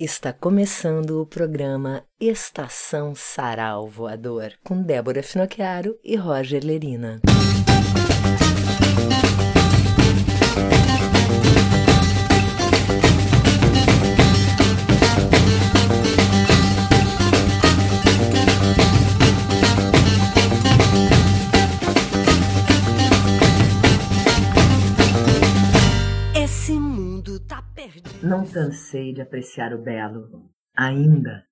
Está começando o programa Estação Sarau Voador com Débora Finocchiaro e Roger Lerina. Cansei de apreciar o belo. Ainda.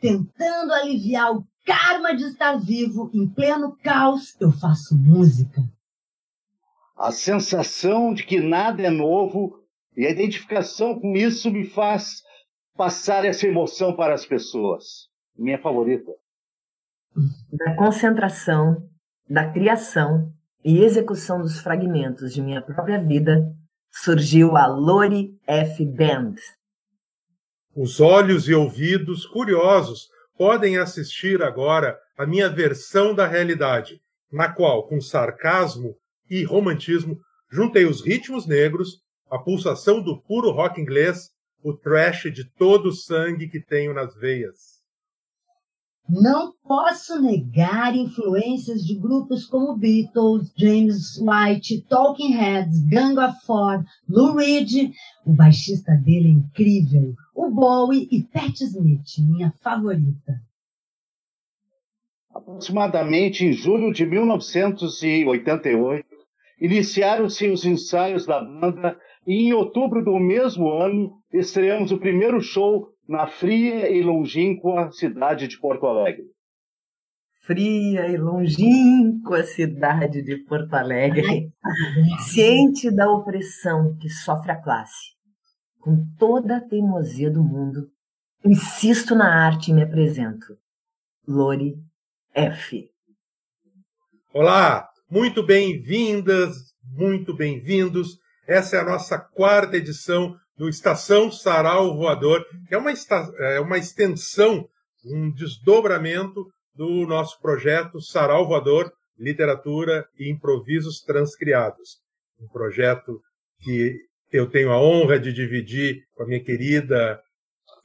Tentando aliviar o karma de estar vivo em pleno caos, eu faço música. A sensação de que nada é novo e a identificação com isso me faz passar essa emoção para as pessoas. Minha favorita. Da concentração, da criação e execução dos fragmentos de minha própria vida, surgiu a Lori F. Band. Os olhos e ouvidos curiosos podem assistir agora a minha versão da realidade, na qual, com sarcasmo e romantismo, juntei os ritmos negros, a pulsação do puro rock inglês, o trash de todo o sangue que tenho nas veias. Não posso negar influências de grupos como Beatles, James White, Talking Heads, Gang of Four, Lou Reed. O baixista dele é incrível. O Bowie e Pat Smith, minha favorita. Aproximadamente em julho de 1988, iniciaram-se os ensaios da banda e em outubro do mesmo ano estreamos o primeiro show na fria e longínqua cidade de Porto Alegre. Fria e longínqua cidade de Porto Alegre, ciente da opressão que sofre a classe, com toda a teimosia do mundo, insisto na arte e me apresento. Lori F. Olá, muito bem-vindas, muito bem-vindos. Essa é a nossa quarta edição do Estação Sarau Voador, que é uma, é uma extensão, um desdobramento do nosso projeto Sarau Voador, Literatura e Improvisos Transcriados. Um projeto que eu tenho a honra de dividir com a minha querida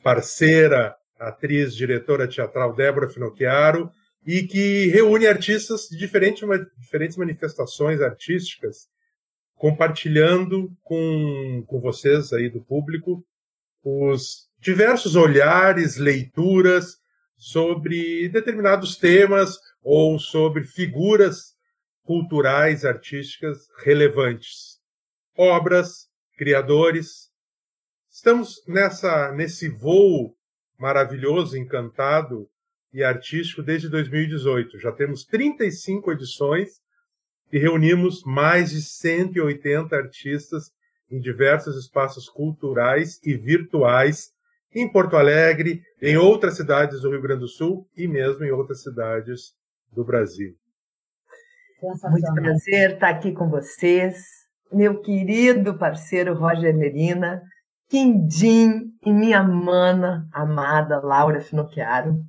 parceira, atriz, diretora teatral Débora Finocchiaro, e que reúne artistas de diferentes, diferentes manifestações artísticas compartilhando com, com vocês aí do público os diversos olhares, leituras sobre determinados temas ou sobre figuras culturais, artísticas relevantes, obras, criadores. Estamos nessa nesse voo maravilhoso, encantado e artístico desde 2018. Já temos 35 edições e reunimos mais de 180 artistas em diversos espaços culturais e virtuais em Porto Alegre, em outras cidades do Rio Grande do Sul e mesmo em outras cidades do Brasil. Muito prazer estar aqui com vocês, meu querido parceiro Roger Merina, Quindim e minha mana amada Laura Finocchiaro.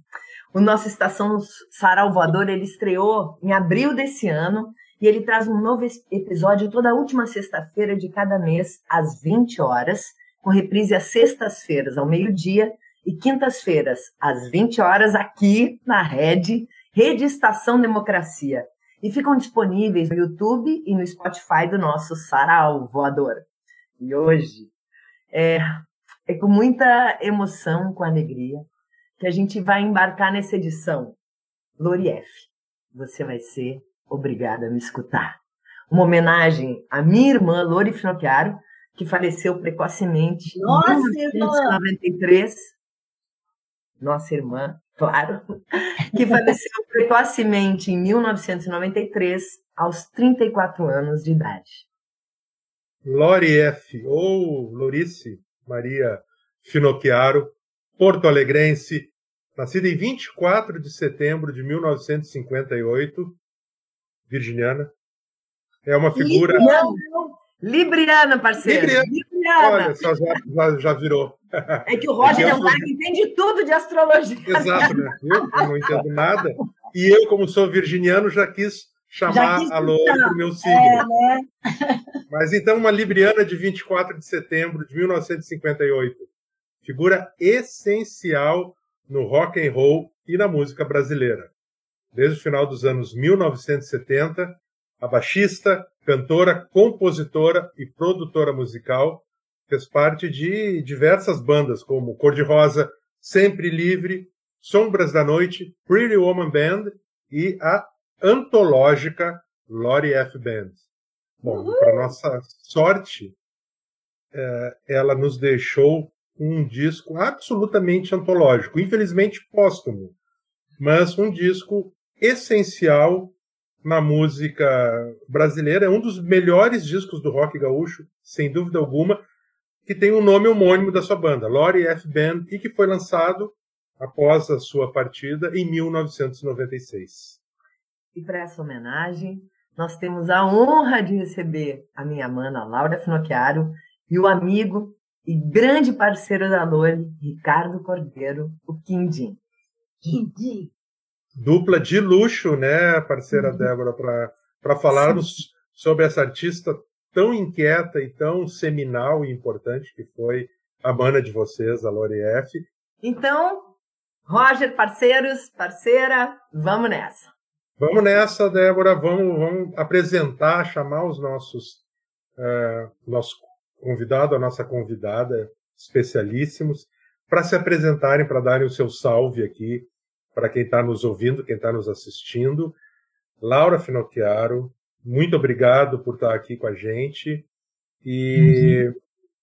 O nosso Estação Sarau Voador, ele estreou em abril desse ano e ele traz um novo episódio toda última sexta-feira de cada mês, às 20 horas, com reprise às sextas-feiras, ao meio-dia, e quintas-feiras, às 20 horas, aqui na Rede, Rede Estação Democracia. E ficam disponíveis no YouTube e no Spotify do nosso Sarau Voador. E hoje é, é com muita emoção, com alegria, que a gente vai embarcar nessa edição. Lorief, você vai ser obrigada a me escutar. Uma homenagem à minha irmã Lori Finocchiaro, que faleceu precocemente Nossa, em 1993. Nossa irmã, claro, que faleceu precocemente em 1993, aos 34 anos de idade. Lori F., ou Lorice Maria Finocchiaro, porto-alegrense, nascida em 24 de setembro de 1958, virginiana. É uma figura. Libriana, Libriana parceiro. Libriana. Libriana. Olha, só já, já, já virou. É que o Roger é um cara que entende tudo de astrologia. Exato, né? Eu, eu não entendo nada. E eu, como sou virginiano, já quis chamar Já quis a citar. para o meu signo. É, né? Mas então, uma libriana de 24 de setembro de 1958. figura essencial no rock and roll e na música brasileira. Desde o final dos anos 1970, a baixista, cantora, compositora e produtora musical fez parte de diversas bandas como Cor de Rosa, Sempre Livre, Sombras da Noite, Pretty Woman Band e a antológica Lori F. Band. Bom, para nossa sorte, é, ela nos deixou um disco absolutamente antológico, infelizmente póstumo, mas um disco essencial na música brasileira, é um dos melhores discos do rock gaúcho, sem dúvida alguma, que tem o um nome homônimo da sua banda, Lori F. Band, e que foi lançado após a sua partida em 1996. E para essa homenagem, nós temos a honra de receber a minha mana Laura Finocchiaro e o amigo e grande parceiro da Lore, Ricardo Cordeiro, o Quindim. Quindim. Dupla de luxo, né, parceira uhum. Débora, para falarmos Sim. sobre essa artista tão inquieta e tão seminal e importante que foi a mana de vocês, a Lore F. Então, Roger, parceiros, parceira, vamos nessa. Vamos nessa, Débora. Vamos, vamos apresentar, chamar os nossos, uh, nosso convidado, a nossa convidada, especialíssimos, para se apresentarem, para darem o seu salve aqui para quem está nos ouvindo, quem está nos assistindo. Laura Finocchiaro, muito obrigado por estar aqui com a gente. E uhum.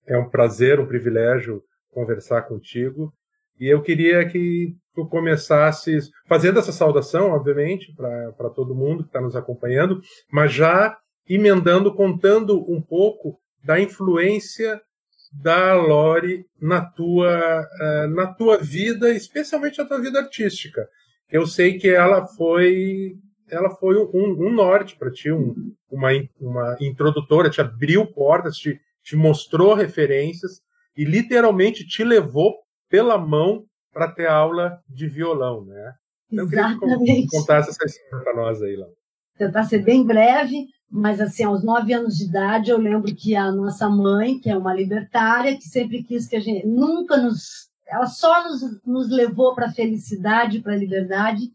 é um prazer, um privilégio conversar contigo. E eu queria que tu começasses fazendo essa saudação, obviamente, para todo mundo que está nos acompanhando, mas já emendando, contando um pouco da influência da Lori na tua, uh, na tua vida, especialmente na tua vida artística. Eu sei que ela foi ela foi um, um norte para ti, um, uma, uma introdutora, te abriu portas, te, te mostrou referências e literalmente te levou pela mão para ter aula de violão, né? Então, Exatamente. que contasse essa história para nós aí, lá. Tentar ser bem breve, mas assim, aos nove anos de idade, eu lembro que a nossa mãe, que é uma libertária, que sempre quis que a gente nunca nos. Ela só nos, nos levou para a felicidade, para a liberdade,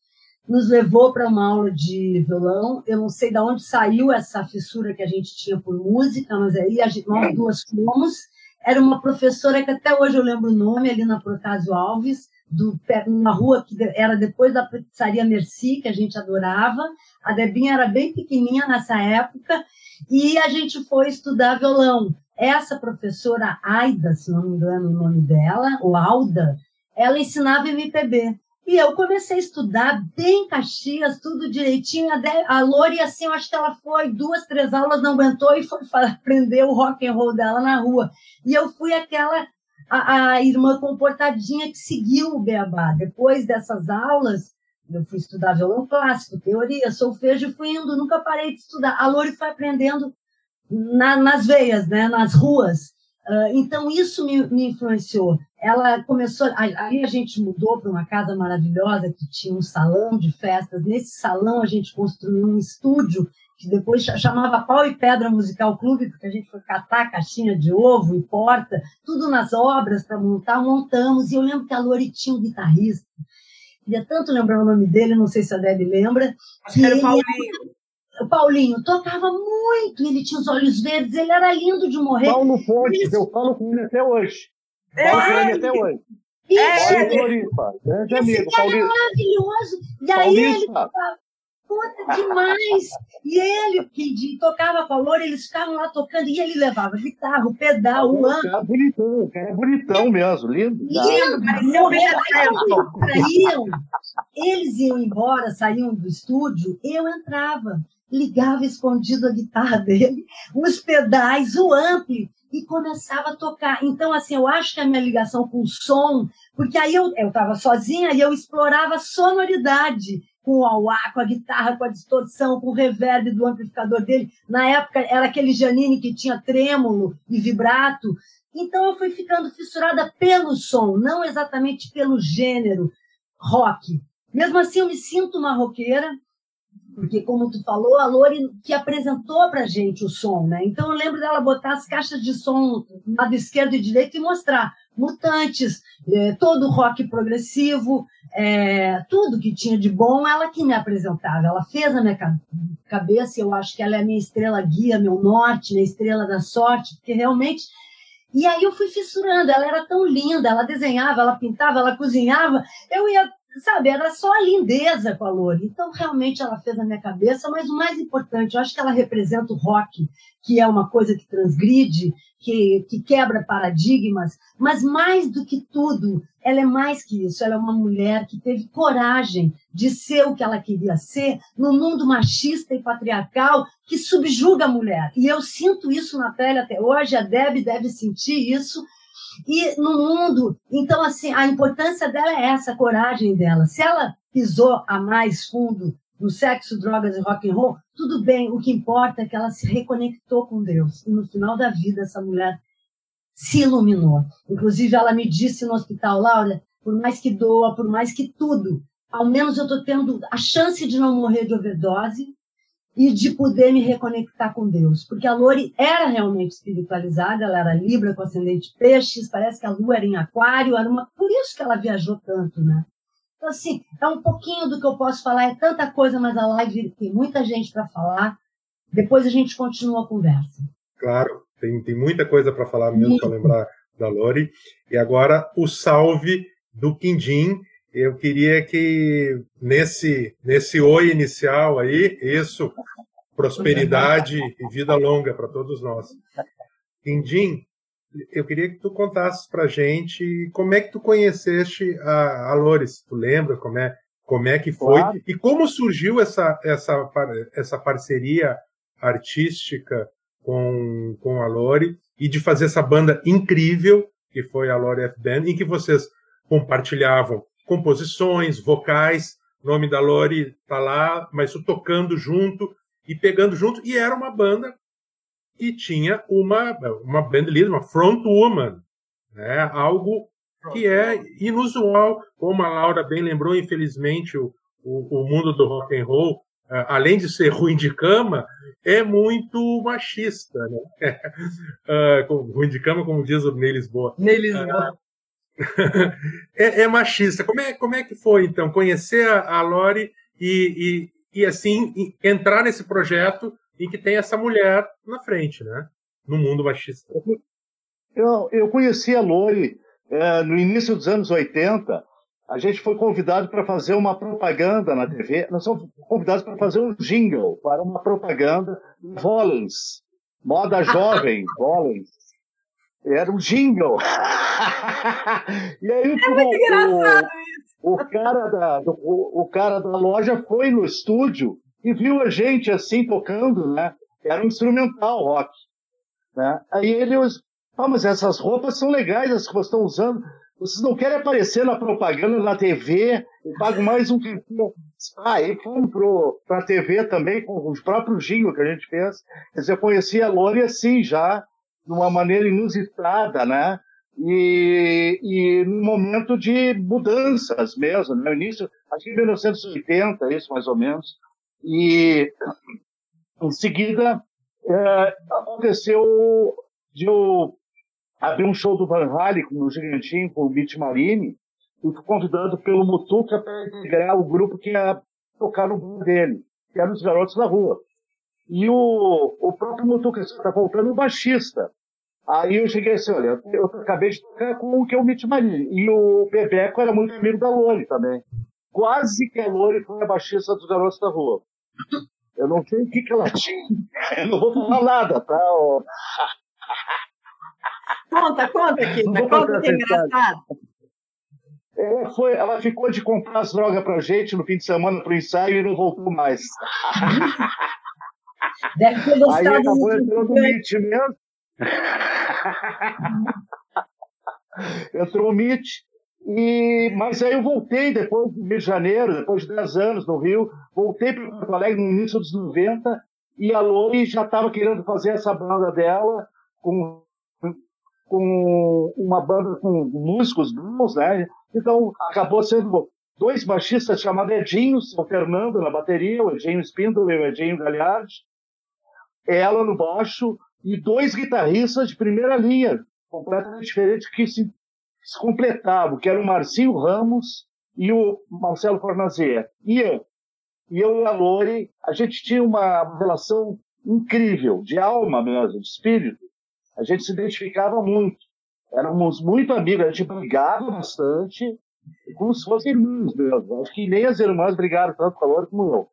nos levou para uma aula de violão. Eu não sei de onde saiu essa fissura que a gente tinha por música, mas aí nós duas fomos. Era uma professora que até hoje eu lembro o nome, ali na Protásio Alves, do, numa rua que era depois da pizzaria Merci, que a gente adorava. A Debinha era bem pequenininha nessa época, e a gente foi estudar violão. Essa professora Aida, se não me engano o nome dela, ou Alda, ela ensinava MPB. E eu comecei a estudar bem Caxias, tudo direitinho. A, Lori, assim, eu acho que ela foi duas, três aulas, não aguentou e foi aprender o rock and roll dela na rua. E eu fui aquela a, a irmã comportadinha que seguiu o Beabá. Depois dessas aulas, eu fui estudar violão clássico, teoria, solfejo, e fui indo, nunca parei de estudar. A Lori foi aprendendo na, nas veias, né, nas ruas. Uh, então, isso me, me, influenciou. Ela começou. Aí a gente mudou para uma casa maravilhosa que tinha um salão de festas. Nesse salão, a gente construiu um estúdio que depois chamava Pau e Pedra Musical Clube, porque a gente foi catar caixinha de ovo e porta, tudo nas obras para montar, montamos. E eu lembro que a Lori tinha um guitarrista, queria tanto lembrar o nome dele, não sei se a Debbie lembra. Acho que era o Paulinho. O Paulinho tocava muito, ele tinha os olhos verdes, ele era lindo de morrer. Paulo Fontes, eu falo com ele até hoje. É. Falo com ele até hoje. Isso, é, Floripa, grande amigo, Paulinho. maravilhoso. E aí Paulista. ele tocava, puta demais. E ele, que tocava Loura, eles ficavam lá tocando e ele levava guitarra, o pedal, o ano. Cara bonitão, cara é bonitão mesmo, lindo. Lindo, eles iam, eles iam embora, saíam do estúdio, eu entrava, ligava escondido a guitarra dele, os pedais, o ampli, e começava a tocar. Então, assim, eu acho que a minha ligação com o som, porque aí eu estava sozinha e eu explorava a sonoridade com o auá, com a guitarra, com a distorção, com o reverb do amplificador dele. Na época era aquele Janine que tinha trêmulo e vibrato. Então eu fui ficando fissurada pelo som, não exatamente pelo gênero rock. Mesmo assim eu me sinto uma roqueira, Porque, como tu falou, a Lori que apresentou pra gente o som, né? Então eu lembro dela botar as caixas de som do lado esquerdo e direito e mostrar Mutantes, é, todo o rock progressivo, é, tudo que tinha de bom, ela que me apresentava. Ela fez na minha cabeça, eu acho que ela é a minha estrela guia, meu norte, minha estrela da sorte, porque realmente e aí eu fui fissurando, ela era tão linda, ela desenhava, ela pintava, ela cozinhava, eu ia, sabe, era só a lindeza com a Lori. Então, realmente, ela fez na minha cabeça, mas o mais importante, eu acho que ela representa o rock, que é uma coisa que transgride, que, que quebra paradigmas, mas mais do que tudo, ela é mais que isso. Ela é uma mulher que teve coragem de ser o que ela queria ser no mundo machista e patriarcal que subjuga a mulher. E eu sinto isso na pele até hoje, a Deb deve sentir isso. E no mundo, então assim, a importância dela é essa, a coragem dela. Se ela pisou a mais fundo no sexo, drogas e rock and roll, tudo bem. O que importa é que ela se reconectou com Deus. E no final da vida, essa mulher se iluminou. Inclusive, ela me disse no hospital, Laura, por mais que doa, por mais que tudo, ao menos eu estou tendo a chance de não morrer de overdose e de poder me reconectar com Deus. Porque a Lori era realmente espiritualizada, ela era Libra com ascendente peixes, parece que a lua era em aquário, era uma... por isso que ela viajou tanto, né? Então, assim, é um pouquinho do que eu posso falar, é tanta coisa, mas a live tem muita gente para falar. Depois a gente continua a conversa. Claro, tem, tem muita coisa para falar mesmo, para lembrar da Lori. E agora o salve do Quindim. Eu queria que nesse, nesse oi inicial aí, isso, prosperidade e vida longa para todos nós. Quindim, eu queria que tu contasses para gente como é que tu conheceste a, a Lores. Tu lembra como é, como é que foi claro. e como surgiu essa, essa, essa parceria artística com, com a Lore e de fazer essa banda incrível que foi a Lore F Band, em que vocês compartilhavam composições, vocais, nome da Lore tá lá, mas tocando junto e pegando junto, e era uma banda e tinha uma, uma band leader, uma front woman, né? algo que é inusual, como a Laura bem lembrou, infelizmente, o, o, o mundo do rock and roll, uh, além de ser ruim de cama, é muito machista. Né? uh, ruim de cama, como diz o Ney Lisboa. Ney Lisboa. É, é, machista. Como é, como é que foi, então, conhecer a, a Lori e, e, e, assim, entrar nesse projeto e que tem essa mulher na frente, né? No mundo machista. Eu, eu conheci a Lori é, no início dos anos 80. A gente foi convidado para fazer uma propaganda na TV. Nós fomos convidados para fazer um jingle para uma propaganda Volens, moda jovem, Volens. Era um jingle. e aí é muito engraçado o, o, cara da, o, o cara da loja foi no estúdio e viu a gente assim tocando, né? Era um instrumental rock. Né? Aí ele, ah, mas essas roupas são legais, as que vocês estão usando. Vocês não querem aparecer na propaganda na TV e pagam mais um Ah, e fomos para a TV também com os próprios jingles que a gente fez. Quer dizer, eu conheci a Lori assim já, de uma maneira inusitada, né? E, e num momento de mudanças mesmo, no né? início, acho que em 1980, isso mais ou menos, e em seguida é, aconteceu de eu abrir um show do Van Halen no Gigantinho com o Beat Marine e fui convidado pelo Mutuca para integrar o grupo que ia tocar no bar dele, que eram os Garotos da Rua. E o, o próprio Mutuca está voltando o baixista. Aí eu cheguei assim, olha, eu acabei de tocar com o que é o Mitch Marine. E o Bebeco era muito amigo da Lori também. Quase que a Lori foi a baixista dos Garotos da Rua. Eu não sei o que, que ela tinha. Eu não vou falar nada, tá? Conta, conta, aqui, conta que é engraçado. Ela, foi, ela ficou de comprar as drogas pra gente no fim de semana pro ensaio e não voltou mais. Deve ter gostado Aí acabou entrando o Mitch mesmo. Entrou o Mitch e, mas aí eu voltei depois do Rio de Janeiro, depois de 10 anos no Rio, voltei para Porto Alegre no início dos 90 e a Lori já estava querendo fazer essa banda dela com, com uma banda com músicos bons, né? Então acabou sendo dois baixistas chamados Edinhos, o Fernando na bateria, o Edinho Spindle e o Edinho Galhardi, ela no baixo, e dois guitarristas de primeira linha, completamente diferentes, que se, se completavam, que eram o Marcinho Ramos e o Marcelo Fornazier. E eu. E eu e a Lore, a gente tinha uma relação incrível, de alma mesmo, de espírito. A gente se identificava muito. Éramos muito amigos, a gente brigava bastante, como se fossem irmãos mesmo. Acho que nem as irmãs brigaram tanto com a Lore como eu.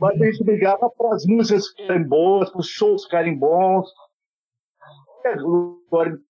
Mas a gente brigava para as músicas ficarem boas, para os shows ficarem bons.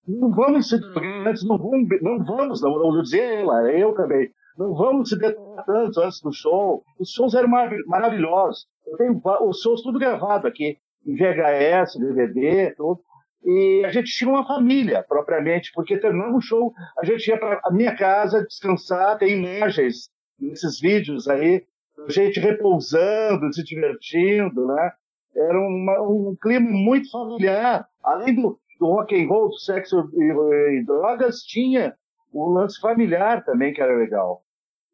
Não vamos se antes, não vamos, não vamos, não, não dizer ela, eu também. Não vamos se detonar tanto antes do show. Os shows eram mar maravilhosos. Eu tenho os shows tudo gravado aqui, em VHS, DVD, tudo. E a gente tinha uma família, propriamente, porque terminando o show, a gente ia para a minha casa descansar, tem imagens nesses vídeos aí, gente repousando, se divertindo, né? Era uma, um clima muito familiar. Além do, do rock and roll, do sexo e, e, drogas, tinha o lance familiar também, que era legal.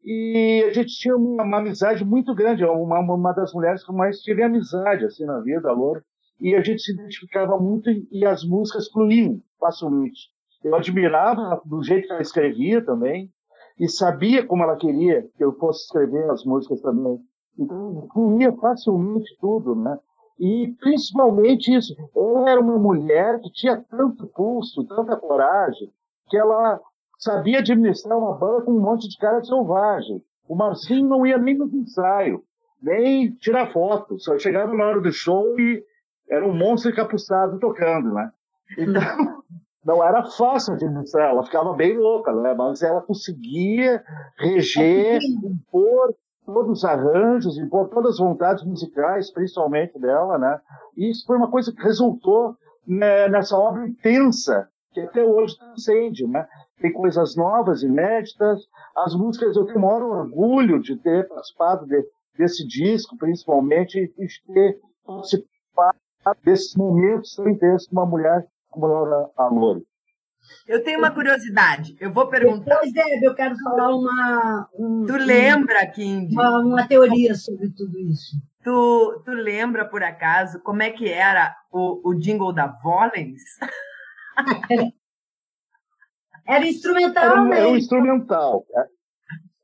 E a gente tinha uma, uma amizade muito grande, uma, uma das mulheres que mais tive amizade assim na vida, Loura. E a gente se identificava muito e, e as músicas fluíam facilmente. Eu admirava do jeito que ela escrevia também, e sabia como ela queria que eu fosse escrever as músicas também. Então, fluía facilmente tudo, né? E principalmente isso, ela era uma mulher que tinha tanto pulso, tanta coragem, que ela sabia administrar uma banda com um monte de cara selvagem. O Marcinho não ia nem no ensaio, nem tirar foto, só chegava na hora do show e era um monstro encapuçado tocando, né? Então, não era fácil administrar, ela ficava bem louca, né? mas ela conseguia reger, impor todos os arranjos, impor todas as vontades musicais, principalmente dela, né? E isso foi uma coisa que resultou né, nessa obra intensa, que até hoje transcende, né? Tem coisas novas, inéditas, as músicas, eu tenho o maior orgulho de ter participado de, desse disco, principalmente, e de ter participado desses momentos tão intensos com uma mulher Laura Amor. Eu tenho uma curiosidade. Eu vou perguntar. Pois é, eu quero falar uma. Um, tu lembra, Kim? Uma, uma, teoria sobre tudo isso. Tu, tu lembra, por acaso, como é que era o, o jingle da Volens? Era, instrumental. Era, um, era um instrumental.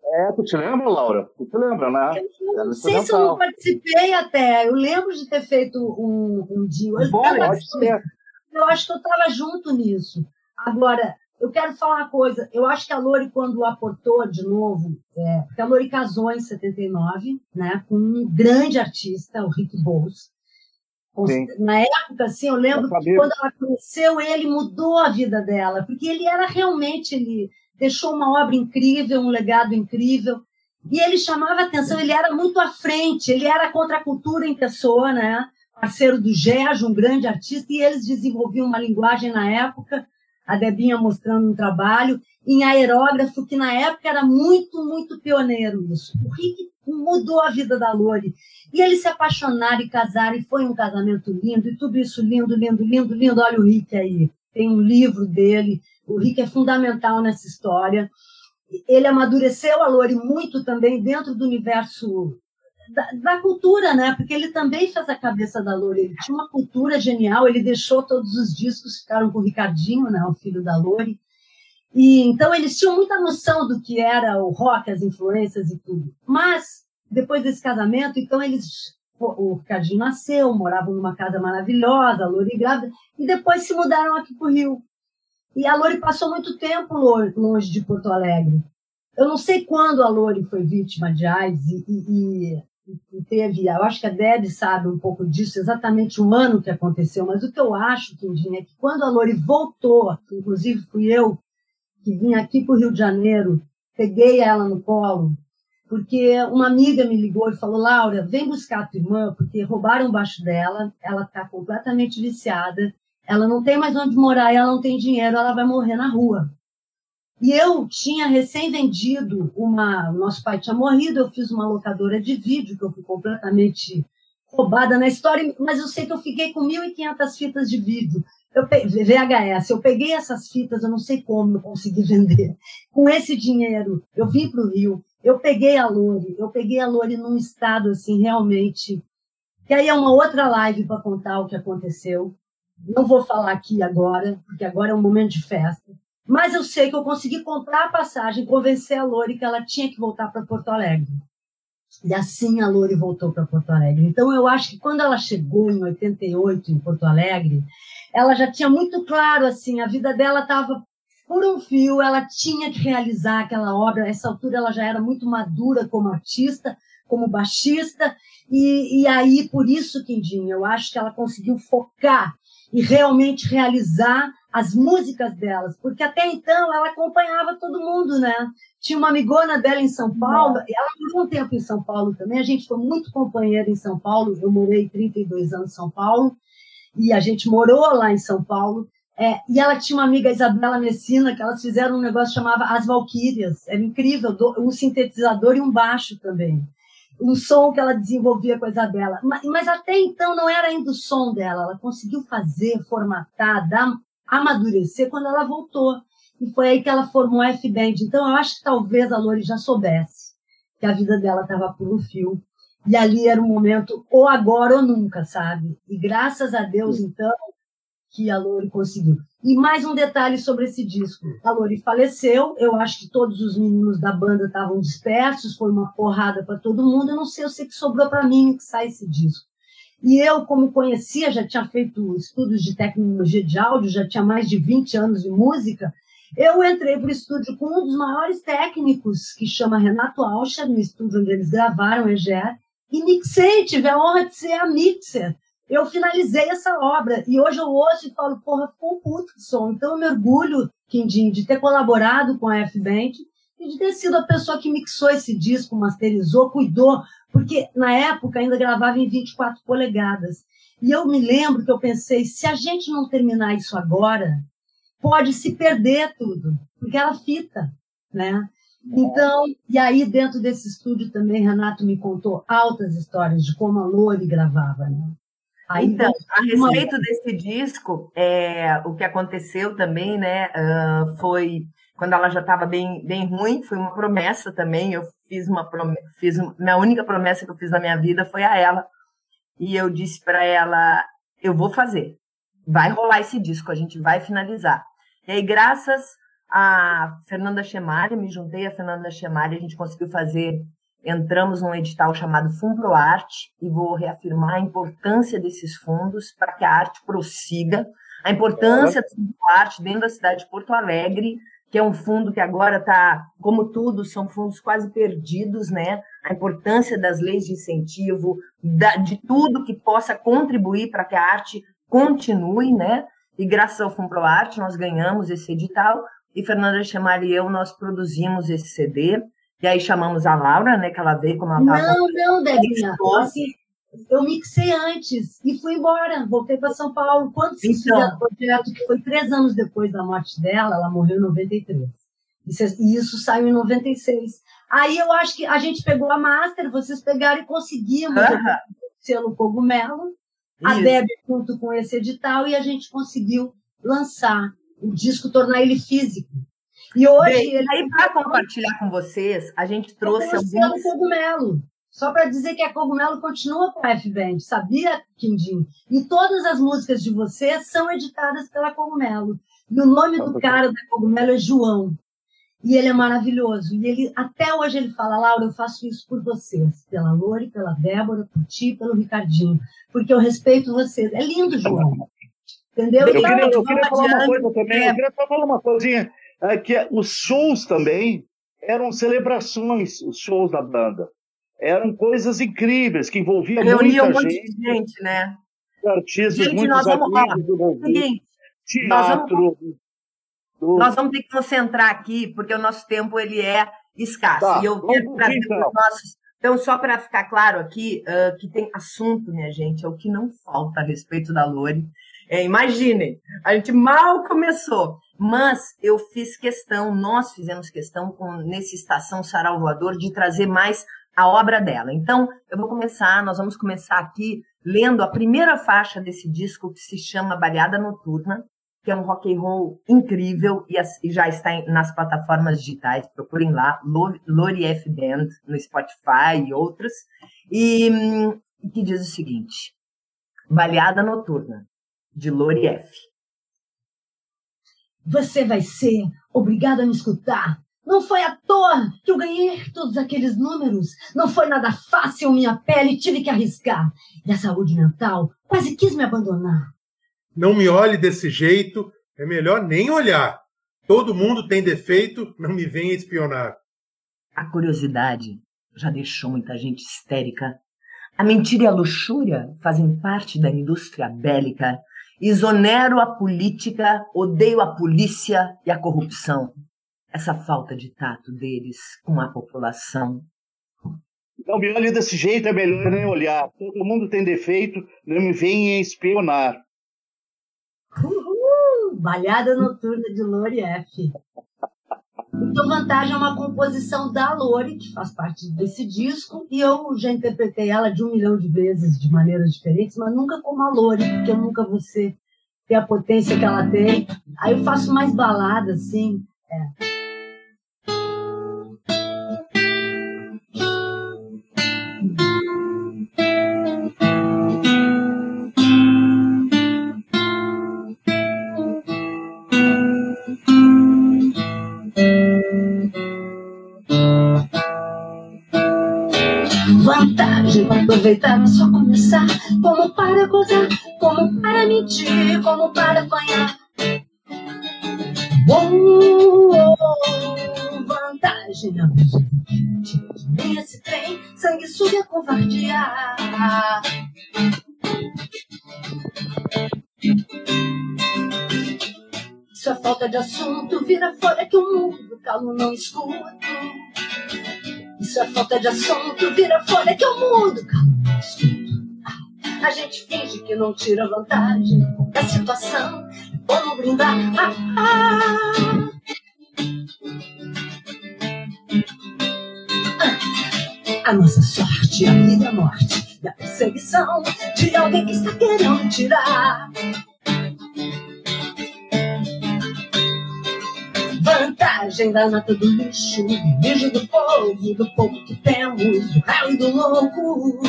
É, tu te lembra, Laura? Tu te lembra, né? Eu não sei se eu não participei até. Eu lembro de ter feito um, um jingle. Pode ser. Eu acho que eu estava junto nisso. Agora, eu quero falar uma coisa. Eu acho que a Lori, quando aportou de novo, é, porque a Lori casou em 79, né, com um grande artista, o Rick Bowles. Na época, assim, eu lembro que quando ela conheceu ele, mudou a vida dela, porque ele era realmente, ele deixou uma obra incrível, um legado incrível, e ele chamava atenção, ele era muito à frente, ele era contra a cultura em pessoa, né? Parceiro do Gerge, um grande artista, e eles desenvolviam uma linguagem na época, a Debinha mostrando um trabalho, em aerógrafo, que na época era muito, muito pioneiro nisso. O Rick mudou a vida da Lore. E eles se apaixonaram e casaram, e foi um casamento lindo, e tudo isso lindo, lindo, lindo, lindo. Olha o Rick aí, tem um livro dele, o Rick é fundamental nessa história. Ele amadureceu a Lore muito também dentro do universo da, da, cultura, né? Porque ele também fez a cabeça da Lore. Ele tinha uma cultura genial, ele deixou todos os discos, ficaram com o Ricardinho, né? O filho da Lore. E então eles tinham muita noção do que era o rock, as influências e tudo. Mas depois desse casamento, então eles o Ricardinho nasceu, moravam numa casa maravilhosa, a Lore grávida, e depois se mudaram aqui para o Rio. E a Lore passou muito tempo longe de Porto Alegre. Eu não sei quando a Lore foi vítima de AIDS e, e, e teve, eu acho que a Deb sabe um pouco disso, exatamente o ano que aconteceu, mas o que eu acho, Quindinha, é que quando a Lori voltou, inclusive fui eu que vim aqui para o Rio de Janeiro, peguei ela no colo, porque uma amiga me ligou e falou, Laura, vem buscar a tua irmã, porque roubaram baixo dela, ela está completamente viciada, ela não tem mais onde morar, ela não tem dinheiro, ela vai morrer na rua. E eu tinha recém vendido uma. Nosso pai tinha morrido, eu fiz uma locadora de vídeo, que eu fui completamente roubada na história, mas eu sei que eu fiquei com 1.500 fitas de vídeo. eu peguei, VHS, eu peguei essas fitas, eu não sei como eu consegui vender. Com esse dinheiro, eu vim para o Rio, eu peguei a Lore, eu peguei a Lore num estado assim, realmente. Que aí é uma outra live para contar o que aconteceu. Não vou falar aqui agora, porque agora é um momento de festa. Mas eu sei que eu consegui comprar a passagem, convencer a Lore que ela tinha que voltar para Porto Alegre. E assim a Lore voltou para Porto Alegre. Então eu acho que quando ela chegou em 88 em Porto Alegre, ela já tinha muito claro assim, a vida dela estava por um fio, ela tinha que realizar aquela obra. Nessa altura ela já era muito madura como artista, como baixista, e, e aí por isso, Quindinho, eu acho que ela conseguiu focar e realmente realizar as músicas delas, porque até então ela acompanhava todo mundo, né? Tinha uma amigona dela em São Paulo, e ela morou um tempo em São Paulo também, a gente foi muito companheira em São Paulo, eu morei 32 anos em São Paulo, e a gente morou lá em São Paulo, é, e ela tinha uma amiga, Isabela Messina, que elas fizeram um negócio que chamava As Valquírias, era incrível, um sintetizador e um baixo também um som que ela desenvolvia com a Isabela. Mas, mas, até então não era ainda o som dela. Ela conseguiu fazer, formatar, dar, amadurecer quando ela voltou. E foi aí que ela formou a F-Band. Então, eu acho que talvez a Lori já soubesse que a vida dela estava por um fio. E ali era um momento, ou agora ou nunca, sabe? E graças a Deus, então, que a Lori conseguiu. E mais um detalhe sobre esse disco. A Lori faleceu, eu acho que todos os meninos da banda estavam dispersos, foi uma porrada para todo mundo. Eu não sei, eu sei que sobrou para mim que sai esse disco. E eu, como conhecia, já tinha feito estudos de tecnologia de áudio, já tinha mais de 20 anos de música, eu entrei para o estúdio com um dos maiores técnicos, que chama Renato Alcher, no estúdio onde eles gravaram EGR, e mixei, tive a honra de ser a mixer. Eu finalizei essa obra, e hoje eu ouço e falo, porra, ficou um puto som. Então eu me orgulho, Quindim, de ter colaborado com a F-Band e de ter sido a pessoa que mixou esse disco, masterizou, cuidou, porque na época ainda gravava em 24 polegadas. E eu me lembro que eu pensei, se a gente não terminar isso agora, pode se perder tudo, porque era fita, né? Então, e aí dentro desse estúdio também, Renato me contou altas histórias de como a Lori gravava, né? Aí, então, a respeito desse disco, é, o que aconteceu também, né, uh, foi quando ela já estava bem, bem ruim, foi uma promessa também. Eu fiz uma promessa, fiz minha única promessa que eu fiz na minha vida foi a ela. E eu disse para ela: eu vou fazer, vai rolar esse disco, a gente vai finalizar. E aí, graças a Fernanda Chemari, me juntei a Fernanda Chemari, a gente conseguiu fazer. Entramos num edital chamado Fundo Arte e vou reafirmar a importância desses fundos para que a arte prossiga, a importância do Fundo Arte dentro da cidade de Porto Alegre, que é um fundo que agora está, como tudo, são fundos quase perdidos, né? A importância das leis de incentivo, da, de tudo que possa contribuir para que a arte continue, né? E graças ao Fundo Arte nós ganhamos esse edital e Fernanda Chamar e eu nós produzimos esse CD. E aí chamamos a Laura, né? Que ela veio como ela estava. Não, não, Debinha. Assim, eu mixei antes e fui embora, voltei para São Paulo. Quando se então, fizeram o projeto, que foi três anos depois da morte dela, ela morreu em 93. E isso saiu em 96. Aí eu acho que a gente pegou a master, vocês pegaram e conseguimos uh -huh. o selo Cogumelo, a Deb junto com esse edital, e a gente conseguiu lançar o disco, tornar ele físico. E hoje. Bem, ele... Aí, para compartilhar com vocês, a gente trouxe alguns. Selo Cogumelo. Só para dizer que a Cogumelo continua com a F-Band, sabia, Quindim? E todas as músicas de vocês são editadas pela Cogumelo. E o nome do cara da Cogumelo é João. E ele é maravilhoso. E ele até hoje ele fala, Laura, eu faço isso por vocês, pela Lori, pela Débora, por ti, pelo Ricardinho, porque eu respeito vocês. É lindo, João. Entendeu? Eu queria, eu queria falar uma coisa também, eu queria só falar uma coisinha, é que os shows também eram celebrações, os shows da banda eram coisas incríveis, que envolviam Reunia muita um monte gente, de gente, né? Artistas, gente, muitos nós vamos, ó, seguinte, teatro. Nós vamos, nós vamos ter que concentrar aqui, porque o nosso tempo ele é escasso. Tá, e eu quero trazer então. os nossos. Então, só para ficar claro aqui, uh, que tem assunto, minha gente, é o que não falta a respeito da Lore. É, imaginem, a gente mal começou, mas eu fiz questão, nós fizemos questão com, nesse Estação Sarau Voador de trazer mais a obra dela. Então, eu vou começar, nós vamos começar aqui lendo a primeira faixa desse disco que se chama Baleada Noturna, que é um rock and roll incrível e, já está nas plataformas digitais. Procurem lá, Lori F Band no Spotify e outras. E que diz o seguinte: Baleada Noturna, de Lori F. Você vai ser obrigado a me escutar. Não foi à toa que eu ganhei todos aqueles números. Não foi nada fácil minha pele, tive que arriscar. E a saúde mental quase quis me abandonar. Não me olhe desse jeito, é melhor nem olhar. Todo mundo tem defeito, não me venha espionar. A curiosidade já deixou muita gente histérica. A mentira e a luxúria fazem parte da indústria bélica. Exonero a política, odeio a polícia e a corrupção. Essa falta de tato deles com a população. Não me olhe desse jeito, é melhor nem olhar. Todo mundo tem defeito, não me venha espionar. Uhul! Balhada Noturna de Lori F. Então, Vantagem é uma composição da Lori, que faz parte desse disco, e eu já interpretei ela de um milhão de vezes, de maneiras diferentes, mas nunca como a Lori, porque eu nunca vou ser, ter a potência que ela tem. Aí eu faço mais balada, assim. É. aproveitar, só começar. Como para gozar, como para mentir, como para apanhar. Oh, oh, vantagem na Tira de mim esse trem, sangue suga a covardia. Isso é falta de assunto, vira fora que o mundo calmo não escuto. Isso é falta de assunto, vira folha que eu mudo. A gente finge que não tira vantagem da situação. Vamos brindar. Ah, ah. A nossa sorte, a vida e a morte, da perseguição de alguém que está querendo tirar vantagem da nata do lixo, beijo do povo, do pouco que temos, do réu e do louco.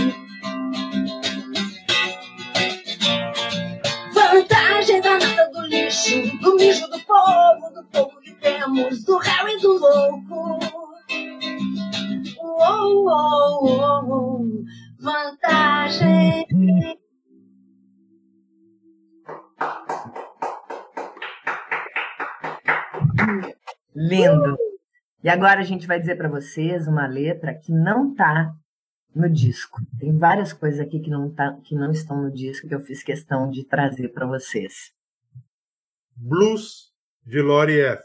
Vantagem da nata do lixo, do mijo do povo, do pouco que temos, do réu e do louco. Uou, uou, uou, vantagem. Lindo. E agora a gente vai dizer para vocês uma letra que não está no disco. Tem várias coisas aqui que não, tá, que não estão no disco que eu fiz questão de trazer para vocês. Blues de Lori F.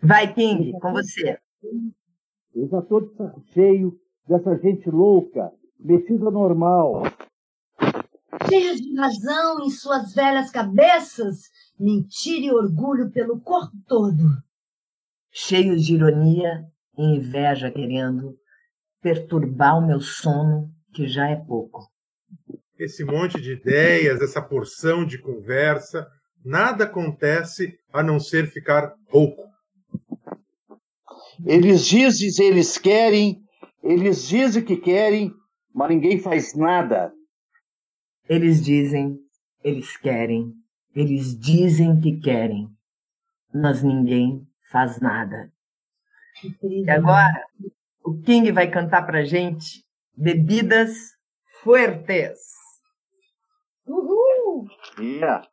Vai, King, com você. Eu já estou de saco cheio dessa gente louca, metida normal, cheios de razão em suas velhas cabeças, mentira e orgulho pelo corpo todo. Cheios de ironia e inveja querendo perturbar o meu sono, que já é pouco. Esse monte de ideias, essa porção de conversa, nada acontece a não ser ficar rouco. Eles dizem, eles querem, eles dizem que querem, mas ninguém faz nada. Eles dizem, eles querem, eles dizem que querem, mas ninguém faz nada. E agora, o King vai cantar pra gente Bebidas Fuertes. Uhul! Yeah.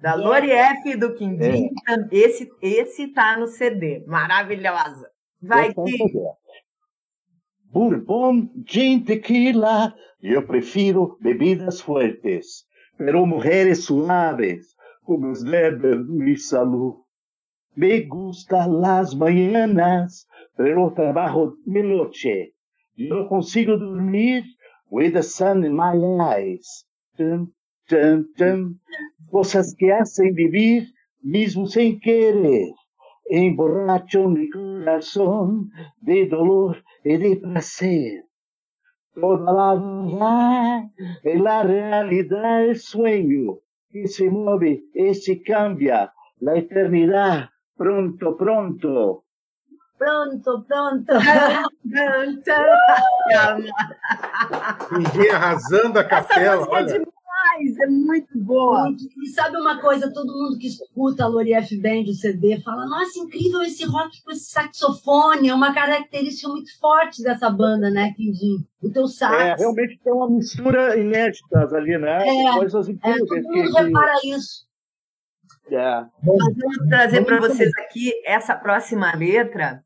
Da Lori F do Quindim. É. Esse, esse tá no CD. Maravilhosa. Vai, King. Bourbon, gin, tequila. Yo prefiero bebidas fuertes, pero mujeres suaves, como leve mi salud. Me gustan las mañanas, pero trabajo de noche. No consigo dormir with the sun in my eyes. Tum, tum, tum. Cosas que hacen vivir mismo sin querer. Emborracho mi corazón de dolor y de placer. Toda la vida es la realidad el sueño que se mueve y se cambia. La eternidad, pronto, pronto. Pronto, pronto. Ninguém arrasando a capela. É demais, é muito boa. E sabe uma coisa, todo mundo que escuta a Lori F. Band, o CD, fala, nossa, incrível esse rock com esse saxofone, é uma característica muito forte dessa banda, né, Quindim? O teu sax. É, realmente tem uma mistura inédita ali, né? É, Coisas é, incríveis. todo mundo que- repara isso. é. Nós vamos trazer para vocês aqui essa próxima letra.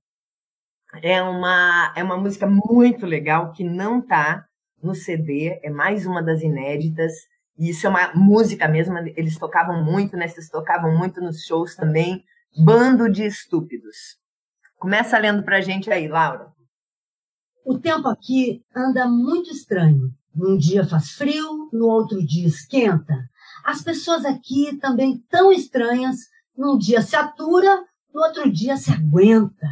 É uma, é uma música muito legal que não tá no CD, é mais uma das inéditas. E isso é uma música mesmo, eles tocavam muito, né? Vocês tocavam muito nos shows também. Bando de Estúpidos. Começa lendo pra gente aí, Laura. O tempo aqui anda muito estranho. Num dia faz frio, no outro dia esquenta. As pessoas aqui também tão estranhas. Num dia se atura, no outro dia se aguenta.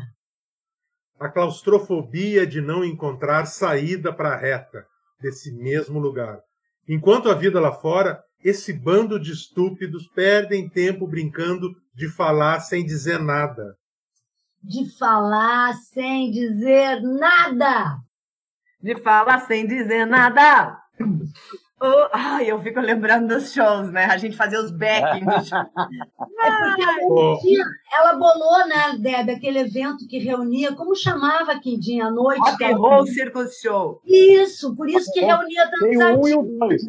A claustrofobia de não encontrar saída para a reta desse mesmo lugar. Enquanto a vida lá fora, esse bando de estúpidos perdem tempo brincando de falar sem dizer nada. De falar sem dizer nada. De falar sem dizer nada. Oh, ai, eu fico lembrando dos shows, né? A gente fazia os backing dos shows. É porque Oh. Ela bolou, né, Deb, aquele evento que reunia, como chamava a Quindinha à noite? Rock and Roll Circus Show. Isso, por isso que reunia tantos um e artistas. o dois.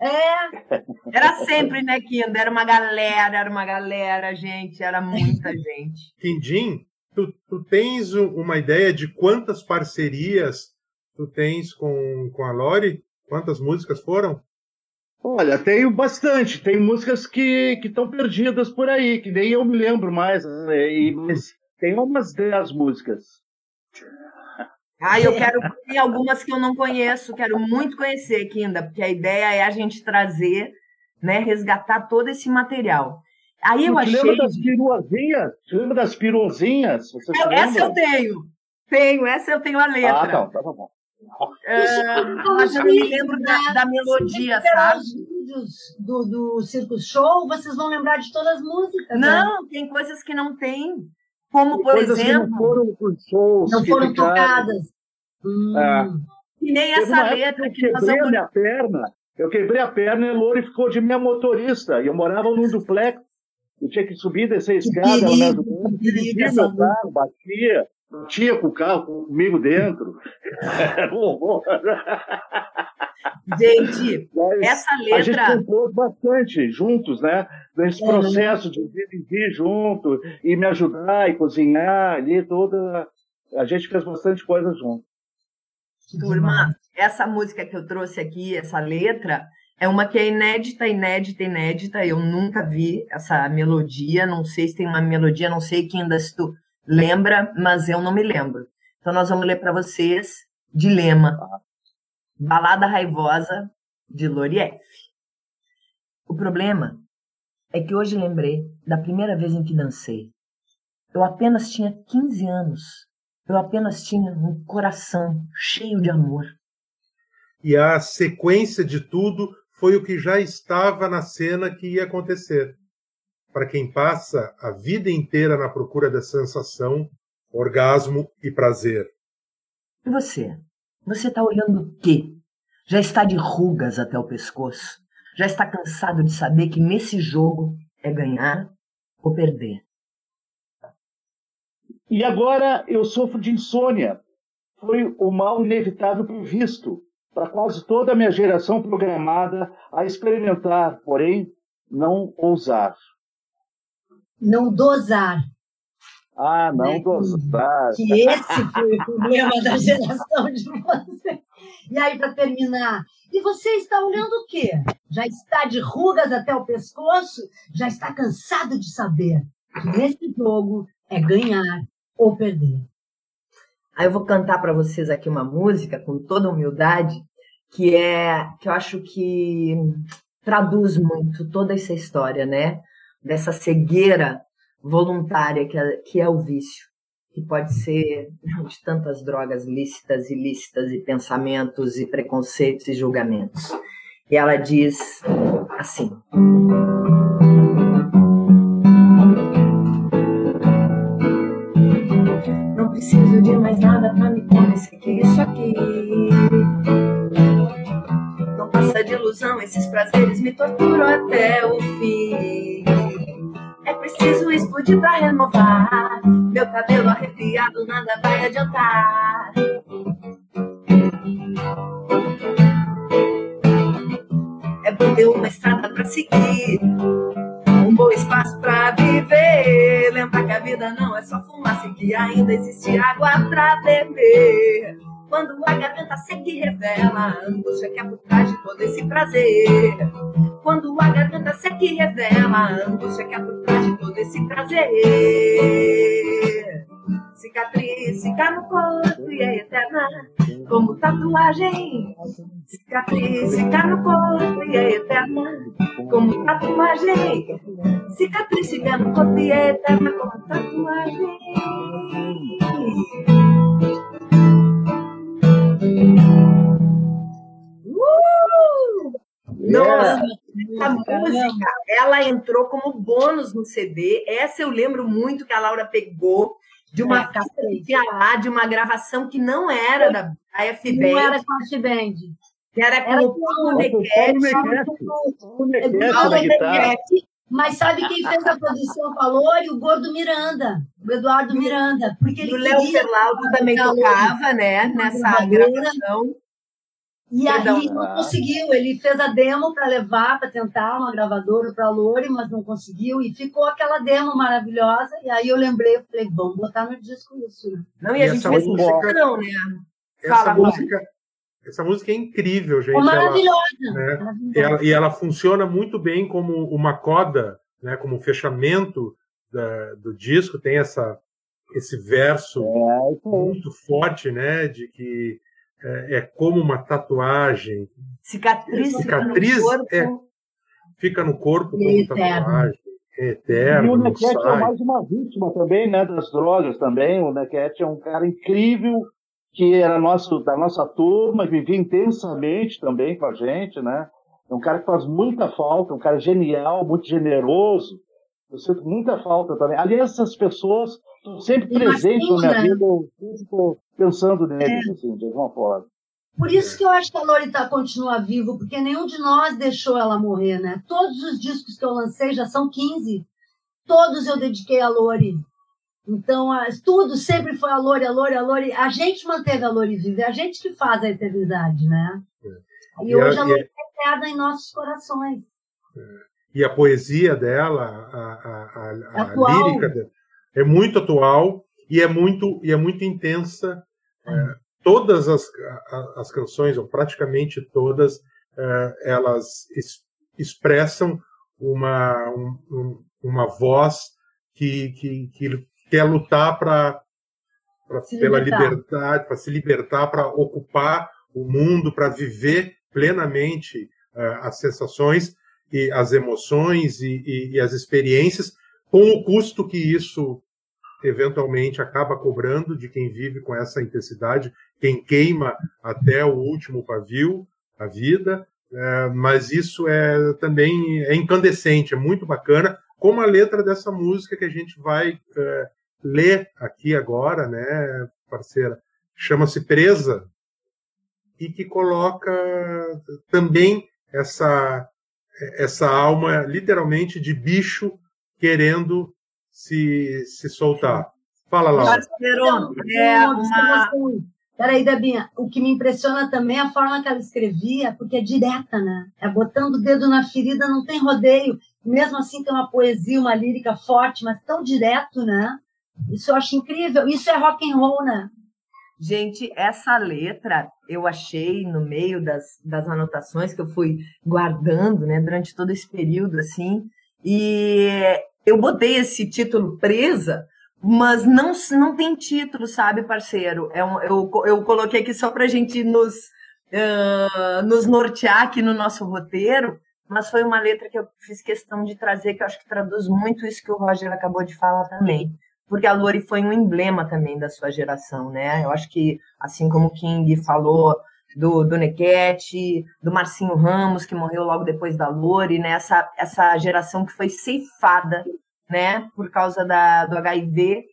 É, Era sempre, né, Kinda? Era uma galera, era uma galera, gente, era muita gente. Quindim, tu, tu tens uma ideia de quantas parcerias tu tens com, com a Lori? Quantas músicas foram? Olha, tenho bastante. Tem músicas que estão perdidas por aí, que nem eu me lembro mais. né? E, mas tem umas 10 músicas. Ah, eu quero tem algumas que eu não conheço, quero muito conhecer, Kinda, porque a ideia é a gente trazer, né, resgatar todo esse material. Aí eu te achei. lembra das piruazinhas? Te lembra das piruazinhas? Você Eu- essa eu tenho. Tenho, essa eu tenho a Ah, letra. tá, tá bom. Ah, mas eu não me lembro da, da melodia, sabe? os vídeos do, do Circus Show, vocês vão lembrar de todas as músicas. né? Não, tem coisas que não tem. Como, por Coisas que exemplo, não foram shows. Não que foram ficaram. tocadas. Hum. É. que nem Teve essa letra que que eu nós quebrei a vamos. minha perna. Eu quebrei a perna e a Lori ficou de minha motorista. E eu morava num duplex. Eu tinha que subir e descer a escada. Ela ajudava, que perigo dirigia essa meu carro, batia. Batia com o carro comigo dentro. Era um horror. Gente, Mas essa A gente letra. compôs bastante juntos, né? Nesse É, processo de dirigir junto e me ajudar e cozinhar ali, toda. A gente fez bastante coisa junto. Turma, essa música que eu trouxe aqui, essa letra, é uma que é inédita, inédita, inédita. Eu nunca vi essa melodia. Não sei se tem uma melodia, não sei que ainda se tu lembra, mas eu não me lembro. Então nós vamos ler para vocês Dilema. Balada Raivosa de Lori F. O problema é que hoje lembrei da primeira vez em que dancei. Eu apenas tinha 15 anos. Eu apenas tinha um coração cheio de amor. E a sequência de tudo foi o que já estava na cena que ia acontecer. Para quem passa a vida inteira na procura da sensação, orgasmo e prazer. E você? Você está olhando o quê? Já está de rugas até o pescoço? Já está cansado de saber que nesse jogo é ganhar ou perder? E agora eu sofro de insônia. Foi o mal inevitável previsto para quase toda a minha geração programada a experimentar, porém não ousar. Não dosar. Ah, não Né? dosar. Que esse foi o problema da geração de vocês. E aí, para terminar, e você está olhando o quê? Já está de rugas até o pescoço? Já está cansado de saber que nesse jogo é ganhar ou perder. Aí eu vou cantar para vocês aqui uma música com toda humildade, que é que eu acho que traduz muito toda essa história, né? Dessa cegueira voluntária que é, que é o vício. que pode ser de tantas drogas lícitas, ilícitas, e pensamentos, e preconceitos e julgamentos. E ela diz assim. Não preciso de mais nada para me convencer que isso aqui não passa de ilusão. Esses prazeres me torturam até o fim. Preciso explodir pra renovar. Meu cabelo arrepiado, nada vai adiantar. É bom ter uma estrada pra seguir. Um bom espaço pra viver. Lembra que a vida não é só fumaça e que ainda existe água pra beber. Quando a garganta seca e revela a angústia que é por trás de todo esse prazer. Quando a garganta seca e revela a angústia que é por trás de todo esse prazer. Cicatriz fica no corpo e é eterna, como tatuagem. Cicatriz fica no corpo e é eterna, como tatuagem. Cicatriz fica no corpo e é eterna, como tatuagem. Uh! Nossa, essa música, ela entrou como bônus no CD. Essa eu lembro muito que a Laura pegou de uma é, cassete lá, de uma gravação que não era da, da F-Band. Não era com a F-Band. Que era com o Paulo Nequete. Mas sabe quem fez a produção com a Lore? O Gordo Miranda, o Eduardo Miranda. Porque ele o Léo Ferlaldo também tocava, né, nessa gravação. E Perdão. aí não conseguiu, ele fez a demo para levar, para tentar uma gravadora para a Lore, mas não conseguiu, e ficou aquela demo maravilhosa, e aí eu lembrei, eu falei, vamos botar no disco isso, né? Não, e a gente fez música não, né? Essa Fala, música, essa música é incrível, gente. É maravilhosa. Ela, né? maravilhosa. Ela, e ela funciona muito bem como uma coda, né? como fechamento da, do disco, tem essa, esse verso é, muito forte, né? De que é, é como uma tatuagem. Cicatriz, cicatriz fica no corpo, é, fica no corpo como é tatuagem. É eterno. E o Nequete é mais uma vítima também, né, das drogas também. O Nequete é um cara incrível que era nosso, da nossa turma, vivia intensamente também com a gente, né? É um cara que faz muita falta, um cara genial, muito generoso. Eu sinto muita falta também. Aliás, essas pessoas estão sempre presentes na minha vida, eu fico pensando neles, é. assim, de alguma forma. Por isso que eu acho que a Lorita continua vivo, porque nenhum de nós deixou ela morrer, né? Todos os discos que eu lancei já são 15. Todos eu dediquei a Lori. Então, tudo sempre foi a Lori, a Lori, a Lori. A gente manteve a Lori viva, é a gente que faz a eternidade, né? É. E, e, hoje a, a Lori é eterna em nossos corações. É. E a poesia dela, a, a, a, a lírica dela, é muito atual e é muito, e é muito intensa. É, todas as, as canções, ou praticamente todas, é, elas es, expressam uma, um, uma voz que, que, que quer lutar para pela liberdade, para se libertar, para ocupar o mundo, para viver plenamente uh, as sensações e as emoções e, e, e, as experiências, com o custo que isso eventualmente acaba cobrando de quem vive com essa intensidade, quem queima até o último pavio, a vida, é, mas isso é também é incandescente, é muito bacana, como a letra dessa música que a gente vai é, ler aqui agora, né, parceira, chama-se Presa, e que coloca também essa essa alma literalmente de bicho querendo se, se soltar. Fala, Laura. É uma... Peraí, Debinha, o que me impressiona também é a forma que ela escrevia, porque é direta, né? É botando o dedo na ferida, não tem rodeio. Mesmo assim tem uma poesia, uma lírica forte, mas tão direto, né? Isso eu acho incrível. Isso é rock and roll, né? Gente, essa letra eu achei no meio das, das anotações que eu fui guardando, né, durante todo esse período, assim, e eu botei esse título presa, mas não, não tem título, sabe, parceiro? É um, eu, eu coloquei aqui só para a gente nos, uh, nos nortear aqui no nosso roteiro, mas foi uma letra que eu fiz questão de trazer, que eu acho que traduz muito isso que o Roger acabou de falar também porque a Lori foi um emblema também da sua geração, né? Eu acho que, assim como o King falou do, do Nequete, do Marcinho Ramos, que morreu logo depois da Lori, né? Essa, essa geração que foi ceifada, né? Por causa da, do HIV